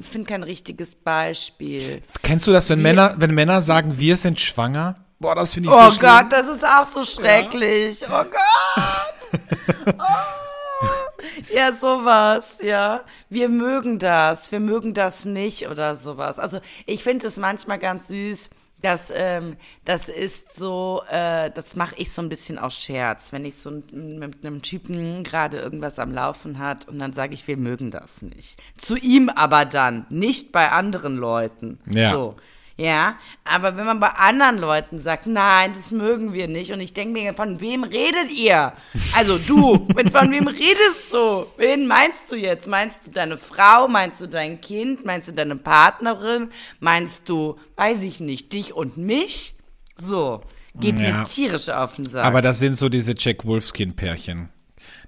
finde kein richtiges Beispiel. Kennst du das, wenn wir, Männer, wenn Männer sagen, wir sind schwanger? Boah, das finde ich oh so schlimm. Oh Gott, das ist auch so schrecklich. Ja. Oh Gott. oh. Ja, sowas, ja. Wir mögen das, wir mögen das nicht oder sowas. Also ich finde es manchmal ganz süß das, ähm, das ist so, äh, das mache ich so ein bisschen aus Scherz, wenn ich so mit einem Typen gerade irgendwas am Laufen hat und dann sage ich, wir mögen das nicht. Zu ihm aber dann, nicht bei anderen Leuten. Ja. So. Ja, aber wenn man bei anderen Leuten sagt, nein, das mögen wir nicht, und ich denke mir, von wem redet ihr? Also du, von wem redest du? Wen meinst du jetzt? Meinst du deine Frau? Meinst du dein Kind? Meinst du deine Partnerin? Meinst du, weiß ich nicht, dich und mich? So, geht ja. mir tierisch auf den Sack. Aber das sind so diese Jack Wolfskin-Pärchen.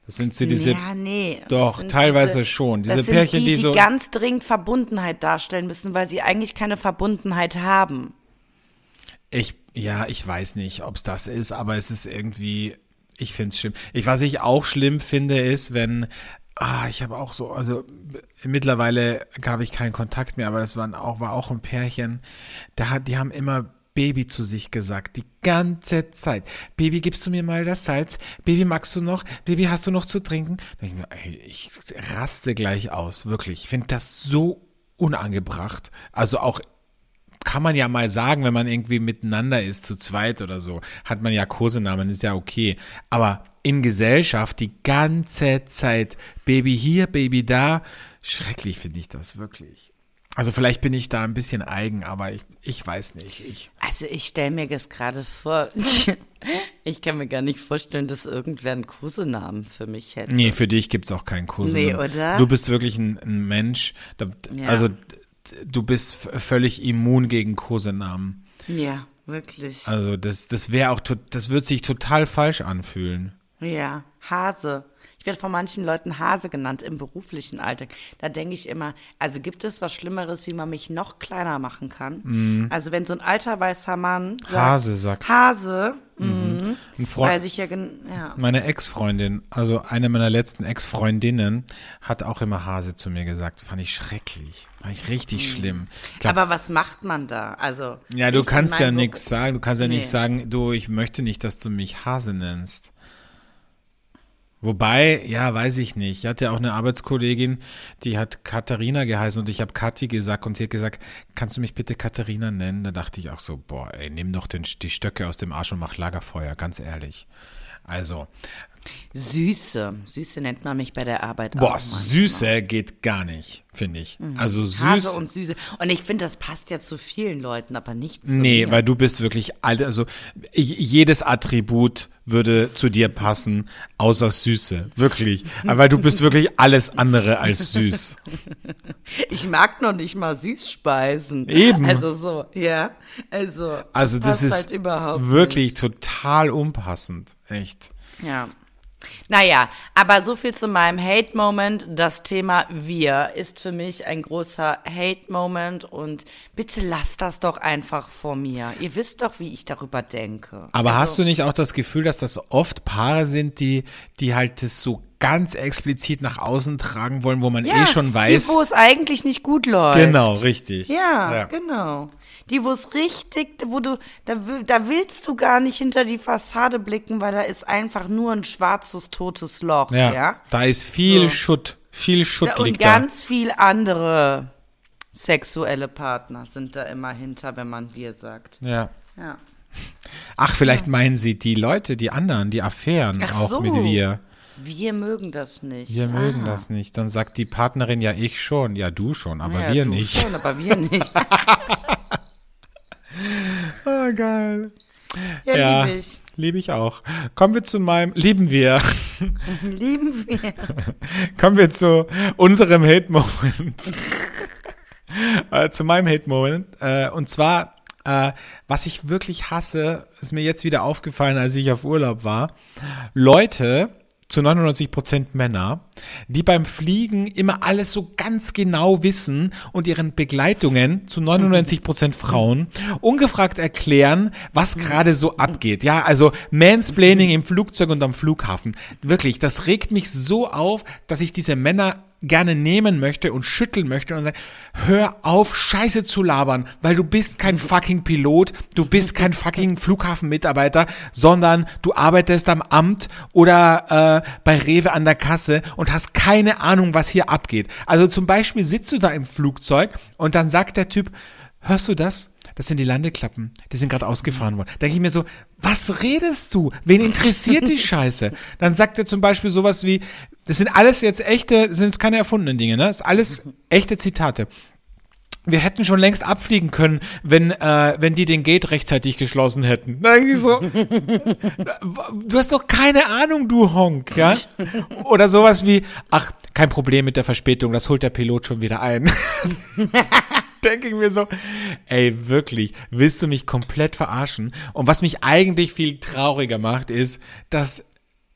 Das sind sie diese. Ja, nee. Doch, teilweise diese, schon. Diese Pärchen, die, die, so. Die ganz dringend Verbundenheit darstellen müssen, weil sie eigentlich keine Verbundenheit haben. Ich, ja, ich weiß nicht, ob es das ist, aber es ist irgendwie, ich finde es schlimm. Ich, was ich auch schlimm finde, ist, wenn, ah, ich habe auch so, also mittlerweile habe ich keinen Kontakt mehr, aber das waren auch, war auch ein Pärchen, da hat, die haben immer Baby zu sich gesagt, die ganze Zeit. Baby, gibst du mir mal das Salz? Baby, magst du noch? Baby, hast du noch zu trinken? Ich, raste gleich aus, wirklich. Ich finde das so unangebracht. Also auch kann man ja mal sagen, wenn man irgendwie miteinander ist, zu zweit oder so, hat man ja Kosenamen, ist ja okay. Aber in Gesellschaft die ganze Zeit, Baby hier, Baby da, schrecklich finde ich das wirklich. Also vielleicht bin ich da ein bisschen eigen, aber ich, ich weiß nicht. Ich also ich stelle mir das gerade vor. ich kann mir gar nicht vorstellen, dass irgendwer einen Kosenamen für mich hätte. Nee, für dich gibt's auch keinen Kosenamen. Nee, oder? Du bist wirklich ein, ein Mensch. Da, ja. Also du bist völlig immun gegen Kosenamen. Ja, wirklich. Also das, das wäre auch, das wird sich total falsch anfühlen. Ja, Hase. Ich werde von manchen Leuten Hase genannt im beruflichen Alltag. Da denke ich immer, also gibt es was Schlimmeres, wie man mich noch kleiner machen kann? Mm. Also wenn so ein alter weißer Mann sagt, Hase sagt. Hase, mhm. Ein Freund, ich ja, ja. Meine Ex-Freundin, also eine meiner letzten Ex-Freundinnen, hat auch immer Hase zu mir gesagt. Fand ich schrecklich. Fand ich richtig mhm. schlimm. Glaub, Aber was macht man da? Also ja, du kannst ja nichts sagen. Du kannst ja nee. nicht sagen, du, ich möchte nicht, dass du mich Hase nennst. Wobei, ja, weiß ich nicht. Ich hatte auch eine Arbeitskollegin, die hat Katharina geheißen und ich habe Kathi gesagt und sie hat gesagt, kannst du mich bitte Katharina nennen? Da dachte ich auch so, boah, ey, nimm doch den, die Stöcke aus dem Arsch und mach Lagerfeuer, ganz ehrlich. Also. Süße. Süße nennt man mich bei der Arbeit Boah, auch. Boah, Süße geht gar nicht, finde ich. Mhm. Also süß. Hase und Süße. Und ich finde, das passt ja zu vielen Leuten, aber nicht zu Nee, mir. weil du bist wirklich alt. Also jedes Attribut würde zu dir passen, außer Süße. Wirklich. weil du bist wirklich alles andere als süß. Ich mag noch nicht mal Süßspeisen. Eben. Also so, ja. Also, also das, das ist halt wirklich nicht. total unpassend. Echt. Ja. Naja, aber so viel zu meinem Hate-Moment. Das Thema Wir ist für mich ein großer Hate-Moment und bitte lasst das doch einfach vor mir. Ihr wisst doch, wie ich darüber denke. Aber also, hast du nicht auch das Gefühl, dass das oft Paare sind, die, die halt das so ganz explizit nach außen tragen wollen, wo man ja, eh schon weiß. Die, wo es eigentlich nicht gut läuft. Genau, richtig. Ja, ja. genau. Die, wo es richtig, wo du, da, da willst du gar nicht hinter die Fassade blicken, weil da ist einfach nur ein schwarzes, totes Loch, ja. ja? Da ist viel so. Schutt, viel Schutt ja, liegt da. Und ganz viel andere sexuelle Partner sind da immer hinter, wenn man wir sagt. Ja. Ja. Ach, vielleicht ja. meinen Sie die Leute, die anderen, die Affären Ach auch so. mit wir. Wir mögen das nicht. Wir ah. mögen das nicht. Dann sagt die Partnerin, ja, ich schon. Ja, du schon, aber ja, wir du nicht. Schon, aber wir nicht. oh, geil. Ja, ja liebe ich. Liebe ich auch. Kommen wir zu meinem, lieben wir. lieben wir. Kommen wir zu unserem Hate-Moment. äh, zu meinem Hate-Moment. Äh, und zwar, äh, was ich wirklich hasse, ist mir jetzt wieder aufgefallen, als ich auf Urlaub war. Leute, zu 99 Prozent Männer, die beim Fliegen immer alles so ganz genau wissen und ihren Begleitungen zu 99 Prozent Frauen ungefragt erklären, was gerade so abgeht. Ja, also Mansplaining im Flugzeug und am Flughafen. Wirklich, das regt mich so auf, dass ich diese Männer gerne nehmen möchte und schütteln möchte und sagen, hör auf, Scheiße zu labern, weil du bist kein fucking Pilot, du bist kein fucking Flughafenmitarbeiter, sondern du arbeitest am Amt oder äh, bei Rewe an der Kasse und hast keine Ahnung, was hier abgeht. Also zum Beispiel sitzt du da im Flugzeug und dann sagt der Typ, hörst du das? Das sind die Landeklappen. Die sind gerade ausgefahren worden. Denke ich mir so, was redest du? Wen interessiert die Scheiße? Dann sagt er zum Beispiel sowas wie, das sind alles jetzt echte, sind jetzt keine erfundenen Dinge, ne? Das ist alles echte Zitate. Wir hätten schon längst abfliegen können, wenn, äh, wenn die den Gate rechtzeitig geschlossen hätten. Da denke ich so, du hast doch keine Ahnung, du Honk, ja? Oder sowas wie, ach, kein Problem mit der Verspätung, das holt der Pilot schon wieder ein. denke ich mir so, ey, wirklich, willst du mich komplett verarschen? Und was mich eigentlich viel trauriger macht, ist, dass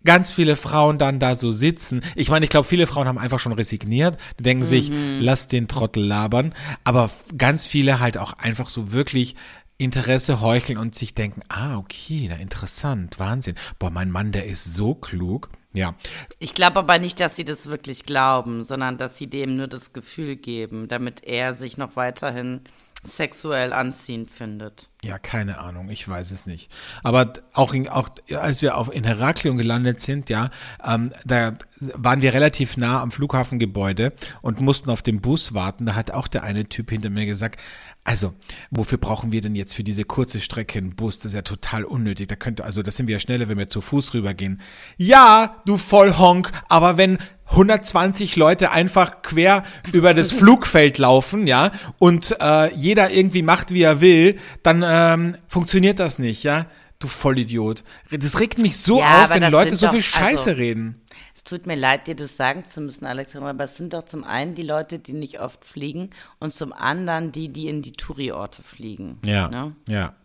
ganz viele Frauen dann da so sitzen. Ich meine, ich glaube, viele Frauen haben einfach schon resigniert, die denken mhm. sich, lass den Trottel labern. Aber ganz viele halt auch einfach so wirklich Interesse heucheln und sich denken, ah, okay, na interessant, Wahnsinn. Boah, mein Mann, der ist so klug. Ja. Ich glaube aber nicht, dass sie das wirklich glauben, sondern dass sie dem nur das Gefühl geben, damit er sich noch weiterhin sexuell anziehend findet. Ja, keine Ahnung, ich weiß es nicht. Aber auch, in, auch als wir auf, in Heraklion gelandet sind, ja, ähm, da waren wir relativ nah am Flughafengebäude und mussten auf den Bus warten. Da hat auch der eine Typ hinter mir gesagt, also, wofür brauchen wir denn jetzt für diese kurze Strecke einen Bus? Das ist ja total unnötig. Da könnte, also, das sind wir ja schneller, wenn wir zu Fuß rübergehen. Ja, du Vollhonk, aber wenn 120 Leute einfach quer über das Flugfeld laufen, ja, und äh, jeder irgendwie macht, wie er will, dann ähm, funktioniert das nicht, ja. Du Vollidiot. Das regt mich so ja, auf, wenn Leute so viel Scheiße also, reden. Es tut mir leid, dir das sagen zu müssen, Alexandra, aber es sind doch zum einen die Leute, die nicht oft fliegen und zum anderen die, die in die Touri-Orte fliegen. Ja. Ne? Ja.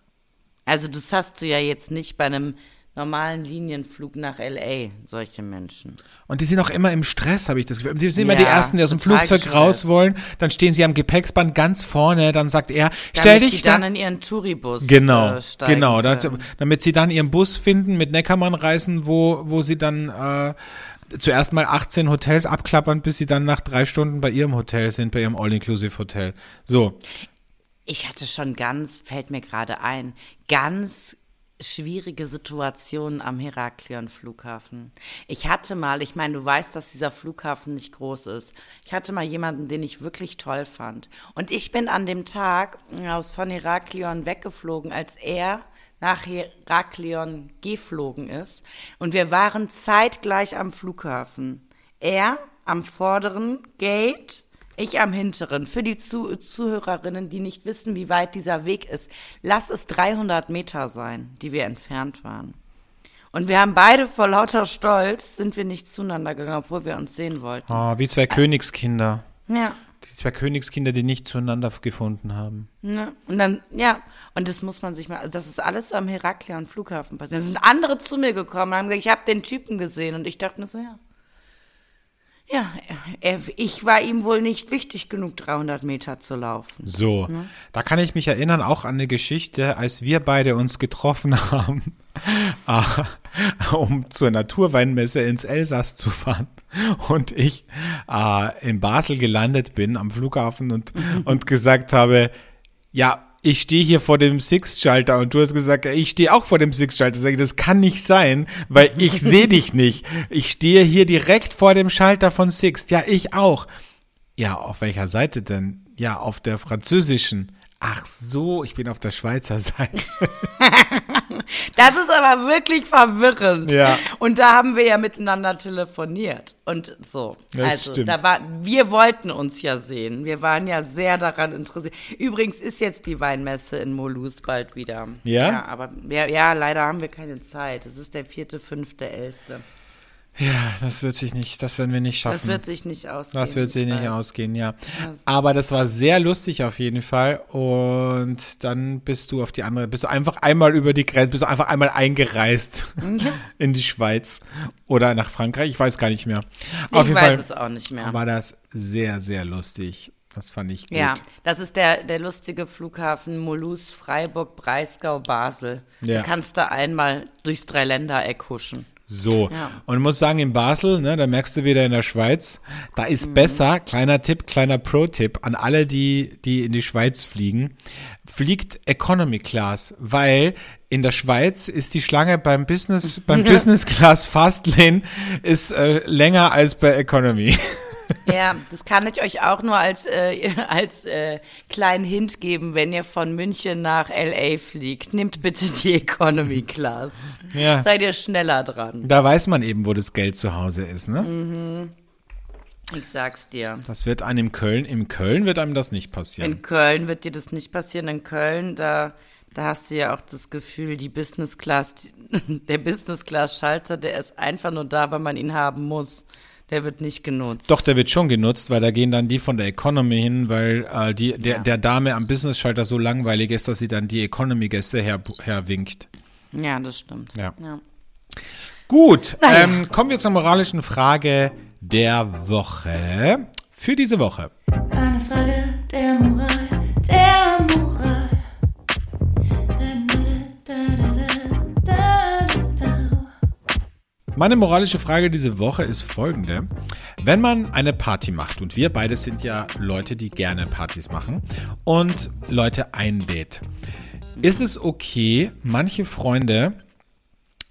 Also das hast du ja jetzt nicht bei einem normalen Linienflug nach LA, solche Menschen. Und die sind auch immer im Stress, habe ich das Gefühl. Die sind immer die Ersten, die aus dem Flugzeug gestresst. raus wollen. Dann stehen sie am Gepäcksband ganz vorne. Dann sagt er, stell damit dich sie dann in ihren Touribus Genau, äh, genau. Das, damit sie dann ihren Bus finden, mit Neckermann reisen, wo, wo sie dann äh, zuerst mal 18 Hotels abklappern, bis sie dann nach drei Stunden bei ihrem Hotel sind, bei ihrem All-Inclusive-Hotel. So. Ich hatte schon ganz, fällt mir gerade ein, ganz schwierige Situationen am Heraklion-Flughafen. Ich hatte mal, ich meine, du weißt, dass dieser Flughafen nicht groß ist. Ich hatte mal jemanden, den ich wirklich toll fand. Und ich bin an dem Tag aus von Heraklion weggeflogen, als er nach Heraklion geflogen ist. Und wir waren zeitgleich am Flughafen. Er am vorderen Gate ich am hinteren. Für die Zuh Zuhörerinnen, die nicht wissen, wie weit dieser Weg ist. Lass es 300 Meter sein, die wir entfernt waren. Und wir haben beide vor lauter Stolz, sind wir nicht zueinander gegangen, obwohl wir uns sehen wollten. Oh, wie zwei Königskinder. Ja. Die zwei Königskinder, die nicht zueinander gefunden haben. Ja. Und dann, ja, und das muss man sich mal, das ist alles so am Heraklion Flughafen passiert. Da sind andere zu mir gekommen und haben gesagt, ich habe den Typen gesehen. Und ich dachte mir so, ja, ja, er, ich war ihm wohl nicht wichtig genug, 300 Meter zu laufen. So, ne? da kann ich mich erinnern auch an eine Geschichte, als wir beide uns getroffen haben, äh, um zur Naturweinmesse ins Elsass zu fahren und ich äh, in Basel gelandet bin am Flughafen und, und gesagt habe, ja, ich stehe hier vor dem Six-Schalter und du hast gesagt, ich stehe auch vor dem Six-Schalter. Sag ich, das kann nicht sein, weil ich sehe dich nicht. Ich stehe hier direkt vor dem Schalter von Six. Ja, ich auch. Ja, auf welcher Seite denn? Ja, auf der französischen. Ach so, ich bin auf der Schweizer Seite. das ist aber wirklich verwirrend. Ja. Und da haben wir ja miteinander telefoniert und so. Das also stimmt. da war, wir wollten uns ja sehen. Wir waren ja sehr daran interessiert. Übrigens ist jetzt die Weinmesse in Molus bald wieder. Ja? Ja, aber ja, ja, leider haben wir keine Zeit. Es ist der vierte, fünfte, elfte. Ja, das wird sich nicht, das werden wir nicht schaffen. Das wird sich nicht ausgehen. Das wird sich ich nicht weiß. ausgehen, ja. Aber das war sehr lustig auf jeden Fall. Und dann bist du auf die andere, bist du einfach einmal über die Grenze, bist du einfach einmal eingereist in die Schweiz oder nach Frankreich. Ich weiß gar nicht mehr. auf Ich jeden weiß Fall es auch nicht mehr. war das sehr, sehr lustig. Das fand ich gut. Ja, das ist der, der lustige Flughafen Molus, Freiburg, Breisgau, Basel. Ja. Da kannst du einmal durchs Dreiländereck huschen. So. Ja. Und muss sagen, in Basel, ne, da merkst du wieder in der Schweiz, da ist Mhm. besser, kleiner Tipp, kleiner Pro-Tipp an alle, die, die in die Schweiz fliegen, fliegt Economy Class, weil in der Schweiz ist die Schlange beim Business, beim Business Class Fastlane ist äh, länger als bei Economy. Ja, das kann ich euch auch nur als, äh, als äh, kleinen Hint geben, wenn ihr von München nach LA fliegt. Nehmt bitte die Economy Class. Ja. Seid ihr schneller dran. Da weiß man eben, wo das Geld zu Hause ist, ne? Ich sag's dir. Das wird einem in Köln, in Köln wird einem das nicht passieren. In Köln wird dir das nicht passieren. In Köln, da, da hast du ja auch das Gefühl, die Business Class, der Business Class Schalter, der ist einfach nur da, weil man ihn haben muss. Der wird nicht genutzt. Doch, der wird schon genutzt, weil da gehen dann die von der Economy hin, weil äh, die, der, Ja. der Dame am Business-Schalter so langweilig ist, dass sie dann die Economy-Gäste her, herwinkt. Ja, das stimmt. Ja. ja. Gut, Naja. ähm, kommen wir zur moralischen Frage der Woche. Für diese Woche. Eine Frage der Moral, Meine moralische Frage diese Woche ist folgende. Wenn man eine Party macht, und wir beide sind ja Leute, die gerne Partys machen, und Leute einlädt, ist es okay, manche Freunde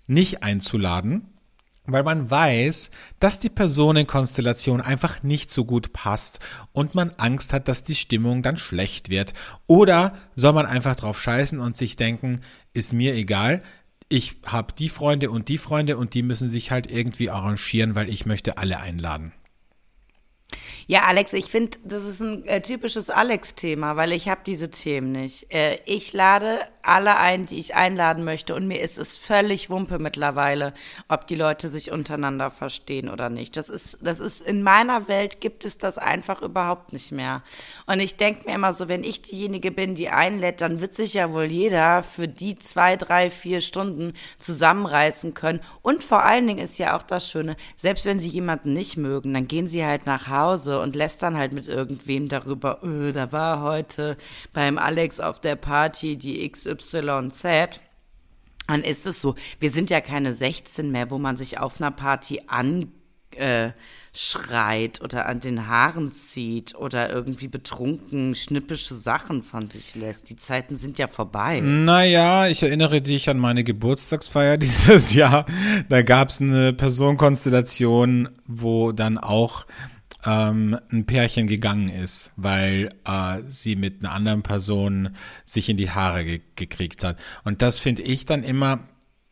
nicht einzuladen, weil man weiß, dass die Personenkonstellation einfach nicht so gut passt und man Angst hat, dass die Stimmung dann schlecht wird. Oder soll man einfach drauf scheißen und sich denken, ist mir egal, ich habe die Freunde und die Freunde und die müssen sich halt irgendwie arrangieren, weil ich möchte alle einladen. Ja, Alex, ich finde, das ist ein äh, typisches Alex-Thema, weil ich habe diese Themen nicht. Äh, ich lade alle ein, die ich einladen möchte und mir ist es völlig Wumpe mittlerweile, ob die Leute sich untereinander verstehen oder nicht. Das ist, das ist in meiner Welt gibt es das einfach überhaupt nicht mehr. Und ich denke mir immer so, wenn ich diejenige bin, die einlädt, dann wird sich ja wohl jeder für die zwei, drei, vier Stunden zusammenreißen können. Und vor allen Dingen ist ja auch das Schöne, selbst wenn sie jemanden nicht mögen, dann gehen sie halt nach Hause und lästern halt mit irgendwem darüber, öh, da war heute beim Alex auf der Party die XYZ. Dann ist es so, wir sind ja keine 16 mehr, wo man sich auf einer Party an äh, schreit oder an den Haaren zieht oder irgendwie betrunken schnippische Sachen von sich lässt. Die Zeiten sind ja vorbei. Naja, ich erinnere dich an meine Geburtstagsfeier dieses Jahr. Da gab es eine Personenkonstellation, wo dann auch ähm, ein Pärchen gegangen ist, weil äh, sie mit einer anderen Person sich in die Haare ge gekriegt hat. Und das finde ich dann immer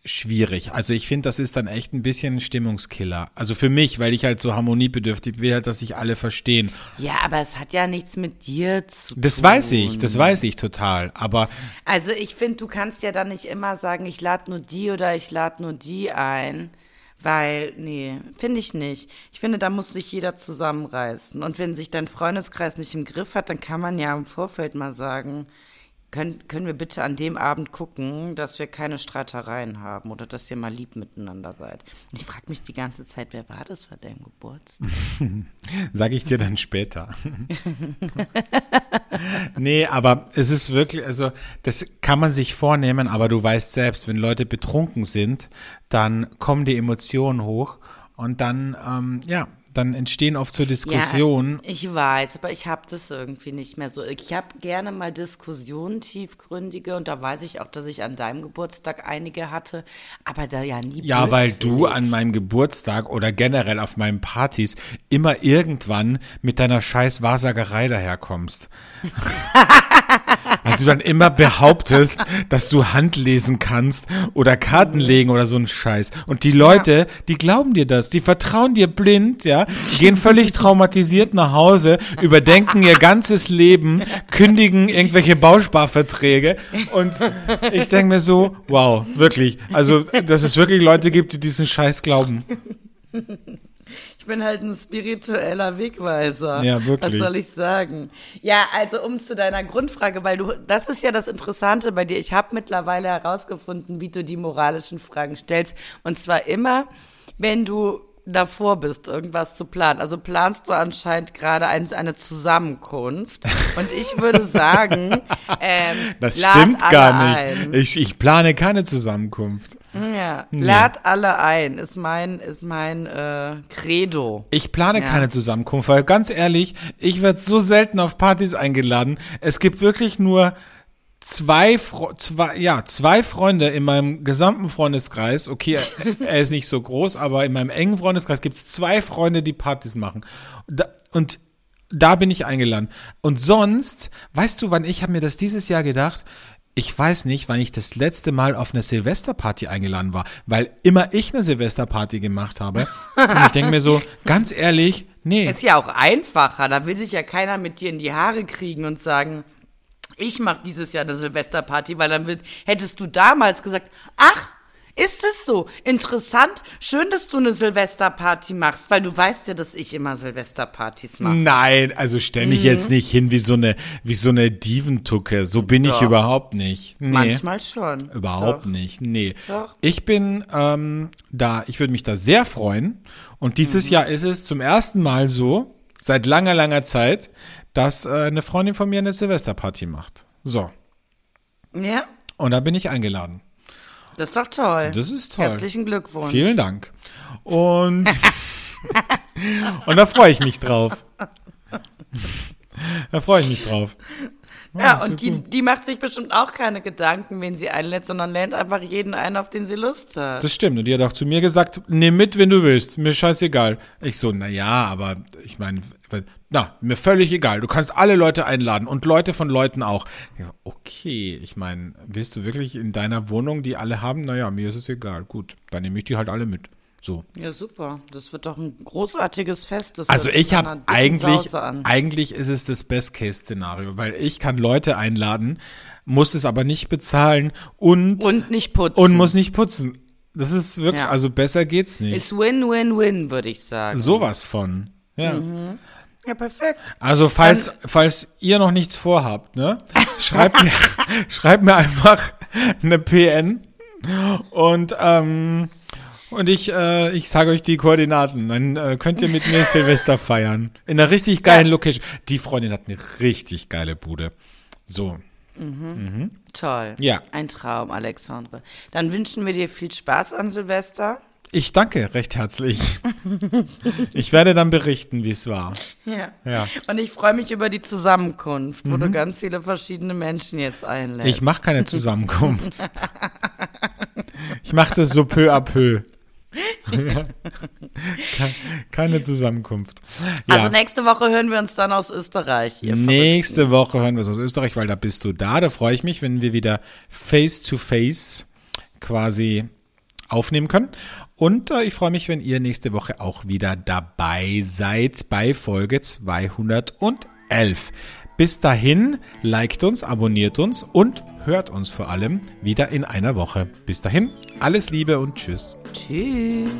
schwierig. Also ich finde, das ist dann echt ein bisschen ein Stimmungskiller. Also für mich, weil ich halt so harmoniebedürftig will, halt, dass sich alle verstehen. Ja, aber es hat ja nichts mit dir zu tun. Das weiß ich, das weiß ich total. Aber Also ich finde, du kannst ja dann nicht immer sagen, ich lade nur die oder ich lade nur die ein. Weil, nee, finde ich nicht. Ich finde, da muss sich jeder zusammenreißen. Und wenn sich dein Freundeskreis nicht im Griff hat, dann kann man ja im Vorfeld mal sagen, können, können wir bitte an dem Abend gucken, dass wir keine Streitereien haben oder dass ihr mal lieb miteinander seid. Und ich frage mich die ganze Zeit, wer war das bei deinem Geburtstag? Sag ich dir dann später. nee, aber es ist wirklich, also das kann man sich vornehmen, aber du weißt selbst, wenn Leute betrunken sind, dann kommen die Emotionen hoch und dann, ähm, ja, dann entstehen oft so Diskussionen. Ja, ich weiß, aber ich habe das irgendwie nicht mehr so. Ich habe gerne mal Diskussionen, tiefgründige, und da weiß ich auch, dass ich an deinem Geburtstag einige hatte, aber da ja nie. Ja, weil du an meinem Geburtstag oder generell auf meinen Partys immer irgendwann mit deiner scheiß Wahrsagerei daherkommst. Weil du dann immer behauptest, dass du Hand lesen kannst oder Karten legen oder so ein Scheiß. Und die Leute, die glauben dir das, die vertrauen dir blind, ja, gehen völlig traumatisiert nach Hause, überdenken ihr ganzes Leben, kündigen irgendwelche Bausparverträge. Und ich denke mir so, wow, wirklich. Also, dass es wirklich Leute gibt, die diesen Scheiß glauben. Ich bin halt ein spiritueller Wegweiser. Ja, wirklich. Was soll ich sagen? Ja, also um zu deiner Grundfrage, weil du, das ist ja das Interessante bei dir. Ich habe mittlerweile herausgefunden, wie du die moralischen Fragen stellst. Und zwar immer, wenn du davor bist, irgendwas zu planen. Also planst du anscheinend gerade ein, eine Zusammenkunft. Und ich würde sagen, ähm, das stimmt gar nicht. Ich, ich plane keine Zusammenkunft. Ja, nee. lad alle ein, ist mein, ist mein äh, Credo. Ich plane ja. keine Zusammenkunft, weil ganz ehrlich, ich werde so selten auf Partys eingeladen. Es gibt wirklich nur zwei, zwei, ja, zwei Freunde in meinem gesamten Freundeskreis. Okay, er ist nicht so groß, aber in meinem engen Freundeskreis gibt es zwei Freunde, die Partys machen. Und da bin ich eingeladen. Und sonst, weißt du, wann ich habe mir das dieses Jahr gedacht? Ich weiß nicht, wann ich das letzte Mal auf eine Silvesterparty eingeladen war, weil immer ich eine Silvesterparty gemacht habe. Und ich denke mir so, ganz ehrlich, nee. Ist ja auch einfacher. Da will sich ja keiner mit dir in die Haare kriegen und sagen, ich mache dieses Jahr eine Silvesterparty, weil dann wird, hättest du damals gesagt, ach, ist es so? Interessant. Schön, dass du eine Silvesterparty machst, weil du weißt ja, dass ich immer Silvesterpartys mache. Nein, also stell mich mhm. jetzt nicht hin wie so eine, wie so eine Diventucke. So bin Doch. ich überhaupt nicht. Nee. Manchmal schon. Überhaupt Doch. nicht. Nee. Doch. Ich bin ähm, da, ich würde mich da sehr freuen. Und dieses mhm. Jahr ist es zum ersten Mal so, seit langer, langer Zeit, dass äh, eine Freundin von mir eine Silvesterparty macht. So. Ja. Und da bin ich eingeladen. Das ist doch toll. Das ist toll. Herzlichen Glückwunsch. Vielen Dank. Und, und da freue ich mich drauf. Da freue ich mich drauf. Ja, ja und die, die macht sich bestimmt auch keine Gedanken, wen sie einlädt, sondern lernt einfach jeden ein, auf den sie Lust hat. Das stimmt. Und die hat auch zu mir gesagt, nimm mit, wenn du willst. Mir scheißegal. Ich so, na ja, aber ich meine, na, mir völlig egal. Du kannst alle Leute einladen und Leute von Leuten auch. Ja, okay, ich meine, willst du wirklich in deiner Wohnung die alle haben? Naja, mir ist es egal. Gut, dann nehme ich die halt alle mit. So. Ja, super. Das wird doch ein großartiges Fest. Das also ich habe eigentlich, eigentlich ist es das Best-Case-Szenario, weil ich kann Leute einladen, muss es aber nicht bezahlen und und nicht putzen und muss nicht putzen. Das ist wirklich, ja. also besser geht's nicht. Ist Win-Win-Win, würde ich sagen. Sowas von. Ja. Mhm. Ja, perfekt. Also falls, Dann, falls ihr noch nichts vorhabt, ne, schreibt mir, schreibt mir einfach eine PN und ähm, und ich, äh, ich sage euch die Koordinaten. Dann äh, könnt ihr mit mir Silvester feiern. In einer richtig geilen ja. Location. Die Freundin hat eine richtig geile Bude. So. Mhm. Mhm. Toll. Ja. Ein Traum, Alexandre. Dann wünschen wir dir viel Spaß an Silvester. Ich danke recht herzlich. ich werde dann berichten, wie es war. Ja. ja. Und ich freue mich über die Zusammenkunft, wo mhm. du ganz viele verschiedene Menschen jetzt einlädst. Ich mache keine Zusammenkunft. ich mache das so peu à peu. Keine Zusammenkunft. Ja. Also nächste Woche hören wir uns dann aus Österreich. nächste Woche hören wir uns aus Österreich, weil da bist du da. Da freue ich mich, wenn wir wieder face to face quasi aufnehmen können. Und äh, ich freue mich, wenn ihr nächste Woche auch wieder dabei seid bei Folge 211. Bis dahin, liked uns, abonniert uns und hört uns vor allem wieder in einer Woche. Bis dahin, alles Liebe und tschüss. Tschüss.